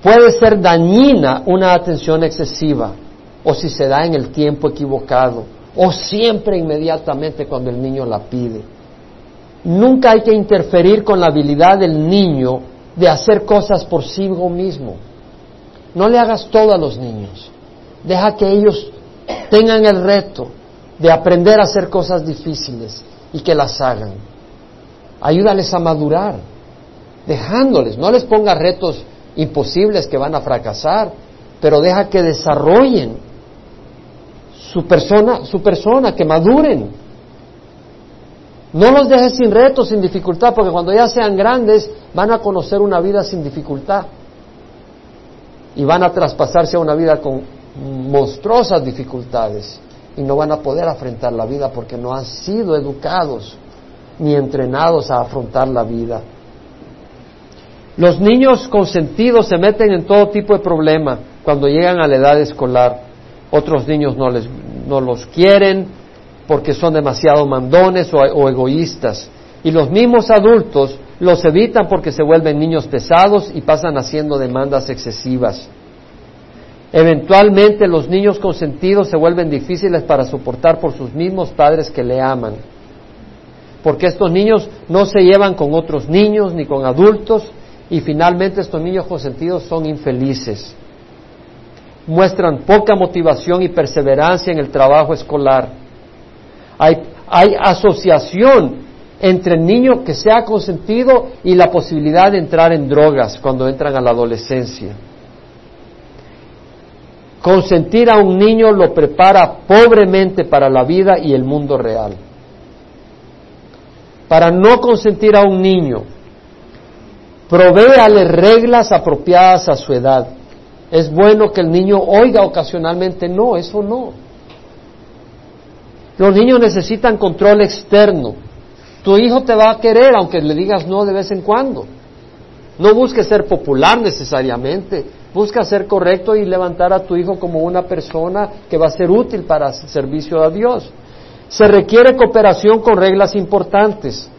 Puede ser dañina una atención excesiva o si se da en el tiempo equivocado o siempre inmediatamente cuando el niño la pide. Nunca hay que interferir con la habilidad del niño de hacer cosas por sí mismo. No le hagas todo a los niños. Deja que ellos tengan el reto de aprender a hacer cosas difíciles y que las hagan. Ayúdales a madurar, dejándoles. No les ponga retos imposibles que van a fracasar, pero deja que desarrollen su persona, su persona, que maduren. No los dejes sin retos, sin dificultad, porque cuando ya sean grandes van a conocer una vida sin dificultad y van a traspasarse a una vida con monstruosas dificultades y no van a poder afrontar la vida porque no han sido educados ni entrenados a afrontar la vida. Los niños consentidos se meten en todo tipo de problema cuando llegan a la edad escolar. Otros niños no, les, no los quieren porque son demasiado mandones o, egoístas. Y los mismos adultos los evitan porque se vuelven niños pesados y pasan haciendo demandas excesivas. Eventualmente los niños consentidos se vuelven difíciles para soportar por sus mismos padres que le aman. Porque estos niños no se llevan con otros niños ni con adultos y finalmente estos niños consentidos son infelices. Muestran poca motivación y perseverancia en el trabajo escolar. Hay, asociación entre el niño que sea consentido y la posibilidad de entrar en drogas cuando entran a la adolescencia. Consentir a un niño lo prepara pobremente para la vida y el mundo real. Para no consentir a un niño, provéale reglas apropiadas a su edad. Es bueno que el niño oiga ocasionalmente no, eso no. Los niños necesitan control externo. Tu hijo te va a querer aunque le digas no de vez en cuando. No busques ser popular necesariamente. Busca ser correcto y levantar a tu hijo como una persona que va a ser útil para servicio a Dios. Se requiere cooperación con reglas importantes.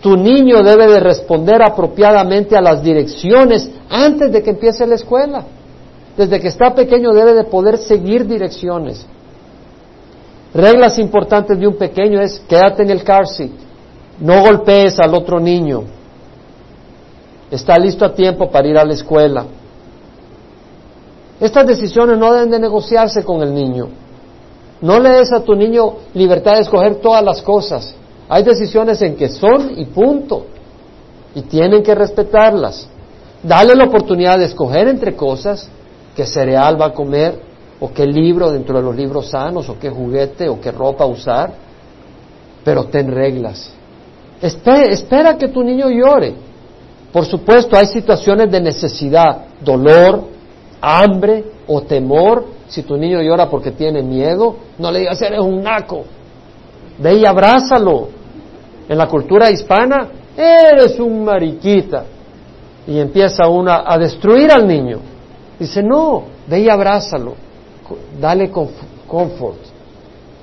Tu niño debe de responder apropiadamente a las direcciones antes de que empiece la escuela. Desde que está pequeño debe de poder seguir direcciones. Reglas importantes de un pequeño es quédate en el car seat, no golpees al otro niño, está listo a tiempo para ir a la escuela. Estas decisiones no deben de negociarse con el niño. No le des a tu niño libertad de escoger todas las cosas. Hay decisiones en que son y punto. Y tienen que respetarlas. Dale la oportunidad de escoger entre cosas, qué cereal va a comer, o qué libro dentro de los libros sanos, o qué juguete, o qué ropa usar. Pero ten reglas. Espera, que tu niño llore. Por supuesto, hay situaciones de necesidad, dolor, hambre o temor, si tu niño llora porque tiene miedo, no le digas eres un naco. Ve y abrázalo. En la cultura hispana, eres un mariquita. Y empieza una a destruir al niño. Dice, no, ve y abrázalo. Dale confort.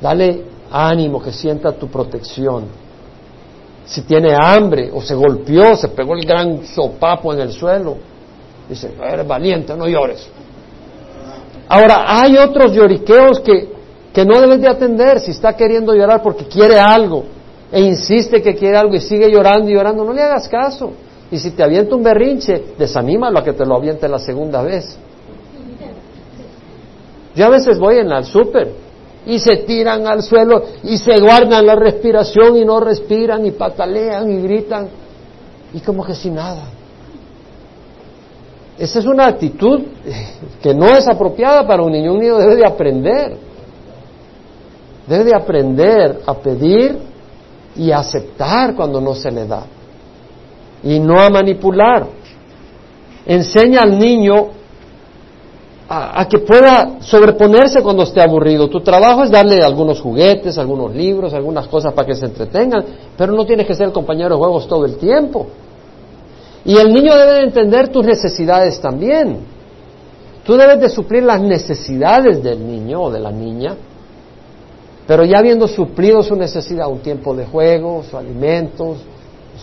Dale ánimo que sienta tu protección. Si tiene hambre o se golpeó, se pegó el gran sopapo en el suelo, Dice, eres valiente, no llores. Ahora, hay otros lloriqueos que, que no debes de atender si está queriendo llorar porque quiere algo e insiste que quiere algo y sigue llorando y llorando, no le hagas caso. Y si te avienta un berrinche, desanímalo a que te lo aviente la segunda vez. Yo a veces voy en el súper y se tiran al suelo y se guardan la respiración y no respiran y patalean y gritan y como que sin nada. Esa es una actitud que no es apropiada para un niño. Un niño debe de aprender. Debe de aprender a pedir y a aceptar cuando no se le da. Y no a manipular. Enseña al niño a, que pueda sobreponerse cuando esté aburrido. Tu trabajo es darle algunos juguetes, algunos libros, algunas cosas para que se entretengan, pero no tienes que ser compañero de juegos todo el tiempo. Y el niño debe de entender tus necesidades también. Tú debes de suplir las necesidades del niño o de la niña, pero ya habiendo suplido su necesidad, un tiempo de juego, sus alimentos,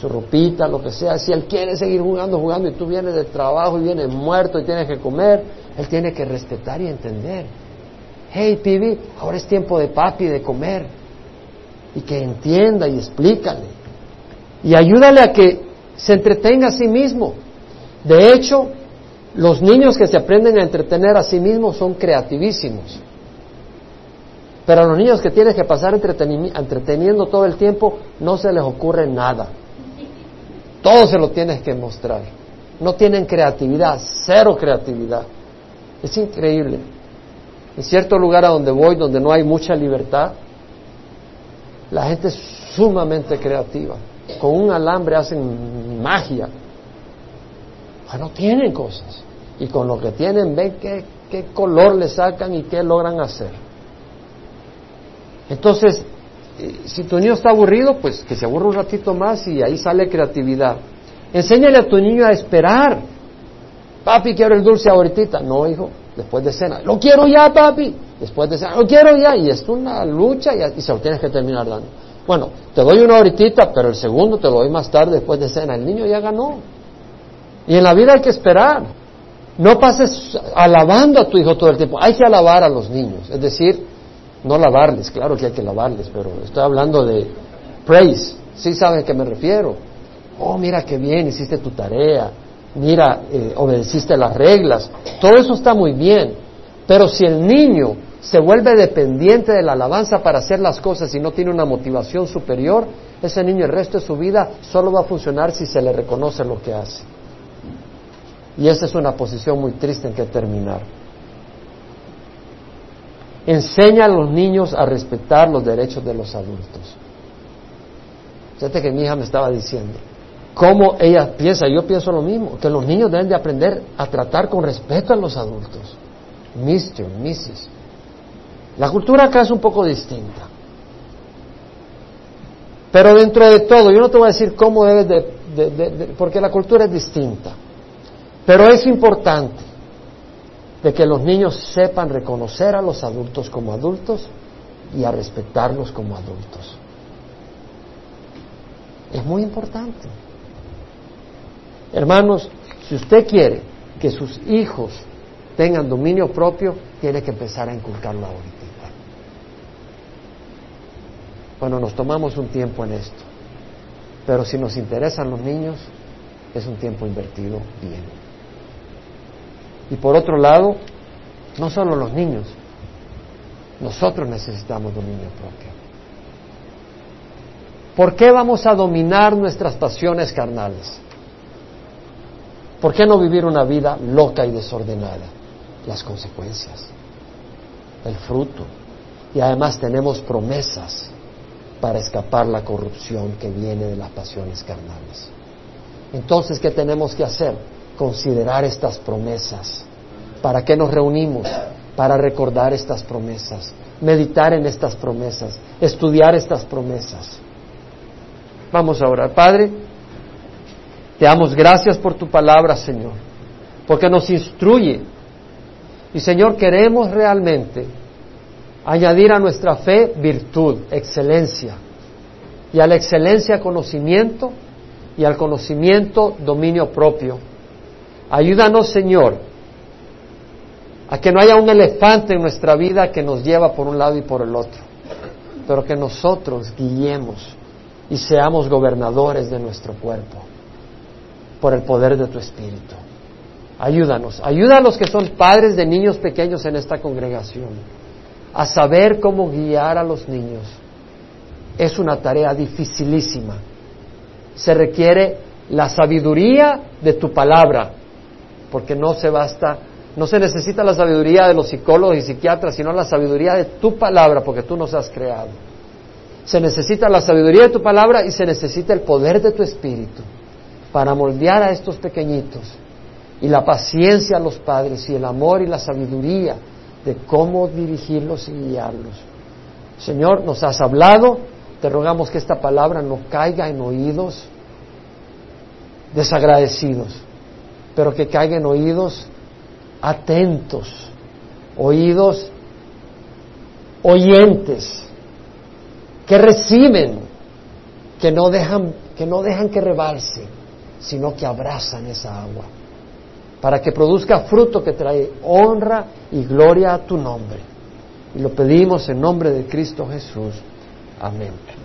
su ropita, lo que sea, si él quiere seguir jugando, jugando y tú vienes del trabajo y vienes muerto y tienes que comer, él tiene que respetar y entender. Hey, Pibi, ahora es tiempo de papi de comer. Y que entienda y explícale. Y ayúdale a que se entretenga a sí mismo. De hecho, los niños que se aprenden a entretener a sí mismos son creativísimos. Pero a los niños que tienes que pasar entreteniendo todo el tiempo, no se les ocurre nada. Todo se lo tienes que mostrar. No tienen creatividad, cero creatividad. Es increíble. En cierto lugar a donde voy, donde no hay mucha libertad, la gente es sumamente creativa. Con un alambre hacen magia. no tienen cosas. Y con lo que tienen ven qué, qué color le sacan y qué logran hacer. Entonces, si tu niño está aburrido, pues que se aburra un ratito más y ahí sale creatividad. Enséñale a tu niño a esperar. Papi, quiero el dulce ahorita. No, hijo, después de cena. Lo quiero ya, papi. Después de cena. Lo quiero ya. Y es una lucha y, se lo tienes que terminar dando. Bueno, te doy una ahorita, pero el segundo te lo doy más tarde, después de cena. El niño ya ganó. Y en la vida hay que esperar. No pases alabando a tu hijo todo el tiempo. Hay que alabar a los niños. Es decir, no lavarles, claro que hay que lavarles, pero estoy hablando de praise. ¿Sí saben a qué me refiero? Oh, mira qué bien, hiciste tu tarea. Mira, eh, obedeciste las reglas. Todo eso está muy bien. Pero si el niño se vuelve dependiente de la alabanza para hacer las cosas y no tiene una motivación superior, ese niño el resto de su vida solo va a funcionar si se le reconoce lo que hace. Y esa es una posición muy triste en que terminar. Enseña a los niños a respetar los derechos de los adultos. Fíjate que mi hija me estaba diciendo, cómo ella piensa, yo pienso lo mismo, que los niños deben de aprender a tratar con respeto a los adultos. Mr., Mrs. La cultura acá es un poco distinta. Pero dentro de todo, yo no te voy a decir cómo debes de, porque la cultura es distinta. Pero es importante de que los niños sepan reconocer a los adultos como adultos y a respetarlos como adultos. Es muy importante. Hermanos, si usted quiere que sus hijos tengan dominio propio, tiene que empezar a inculcarlo ahorita. Bueno, nos tomamos un tiempo en esto, pero si nos interesan los niños, es un tiempo invertido bien. Y por otro lado, no solo los niños, nosotros necesitamos dominio propio. ¿Por qué vamos a dominar nuestras pasiones carnales? ¿Por qué no vivir una vida loca y desordenada? Las consecuencias, el fruto. Y además tenemos promesas para escapar la corrupción que viene de las pasiones carnales. Entonces, ¿qué tenemos que hacer? Considerar estas promesas. ¿Para qué nos reunimos? Para recordar estas promesas, meditar en estas promesas, estudiar estas promesas. Vamos a orar. Padre, te damos gracias por tu palabra, Señor, porque nos instruye. Y Señor, queremos realmente añadir a nuestra fe virtud, excelencia, y a la excelencia conocimiento, y al conocimiento dominio propio. Ayúdanos, Señor, a que no haya un elefante en nuestra vida que nos lleva por un lado y por el otro, pero que nosotros guiemos y seamos gobernadores de nuestro cuerpo por el poder de tu Espíritu. Ayúdanos, ayuda a los que son padres de niños pequeños en esta congregación a saber cómo guiar a los niños. Es una tarea dificilísima. Se requiere la sabiduría de tu palabra, porque no se basta, no se necesita la sabiduría de los psicólogos y psiquiatras, sino la sabiduría de tu palabra, porque tú nos has creado. Se necesita la sabiduría de tu palabra y se necesita el poder de tu espíritu para moldear a estos pequeñitos y la paciencia a los padres y el amor y la sabiduría de cómo dirigirlos y guiarlos. Señor, nos has hablado, te rogamos que esta palabra no caiga en oídos desagradecidos, pero que caiga en oídos atentos, oídos oyentes, que reciben, que no dejan que, no dejan que rebalse sino que abrazan esa agua, para que produzca fruto que trae honra y gloria a tu nombre. Y lo pedimos en nombre de Cristo Jesús. Amén.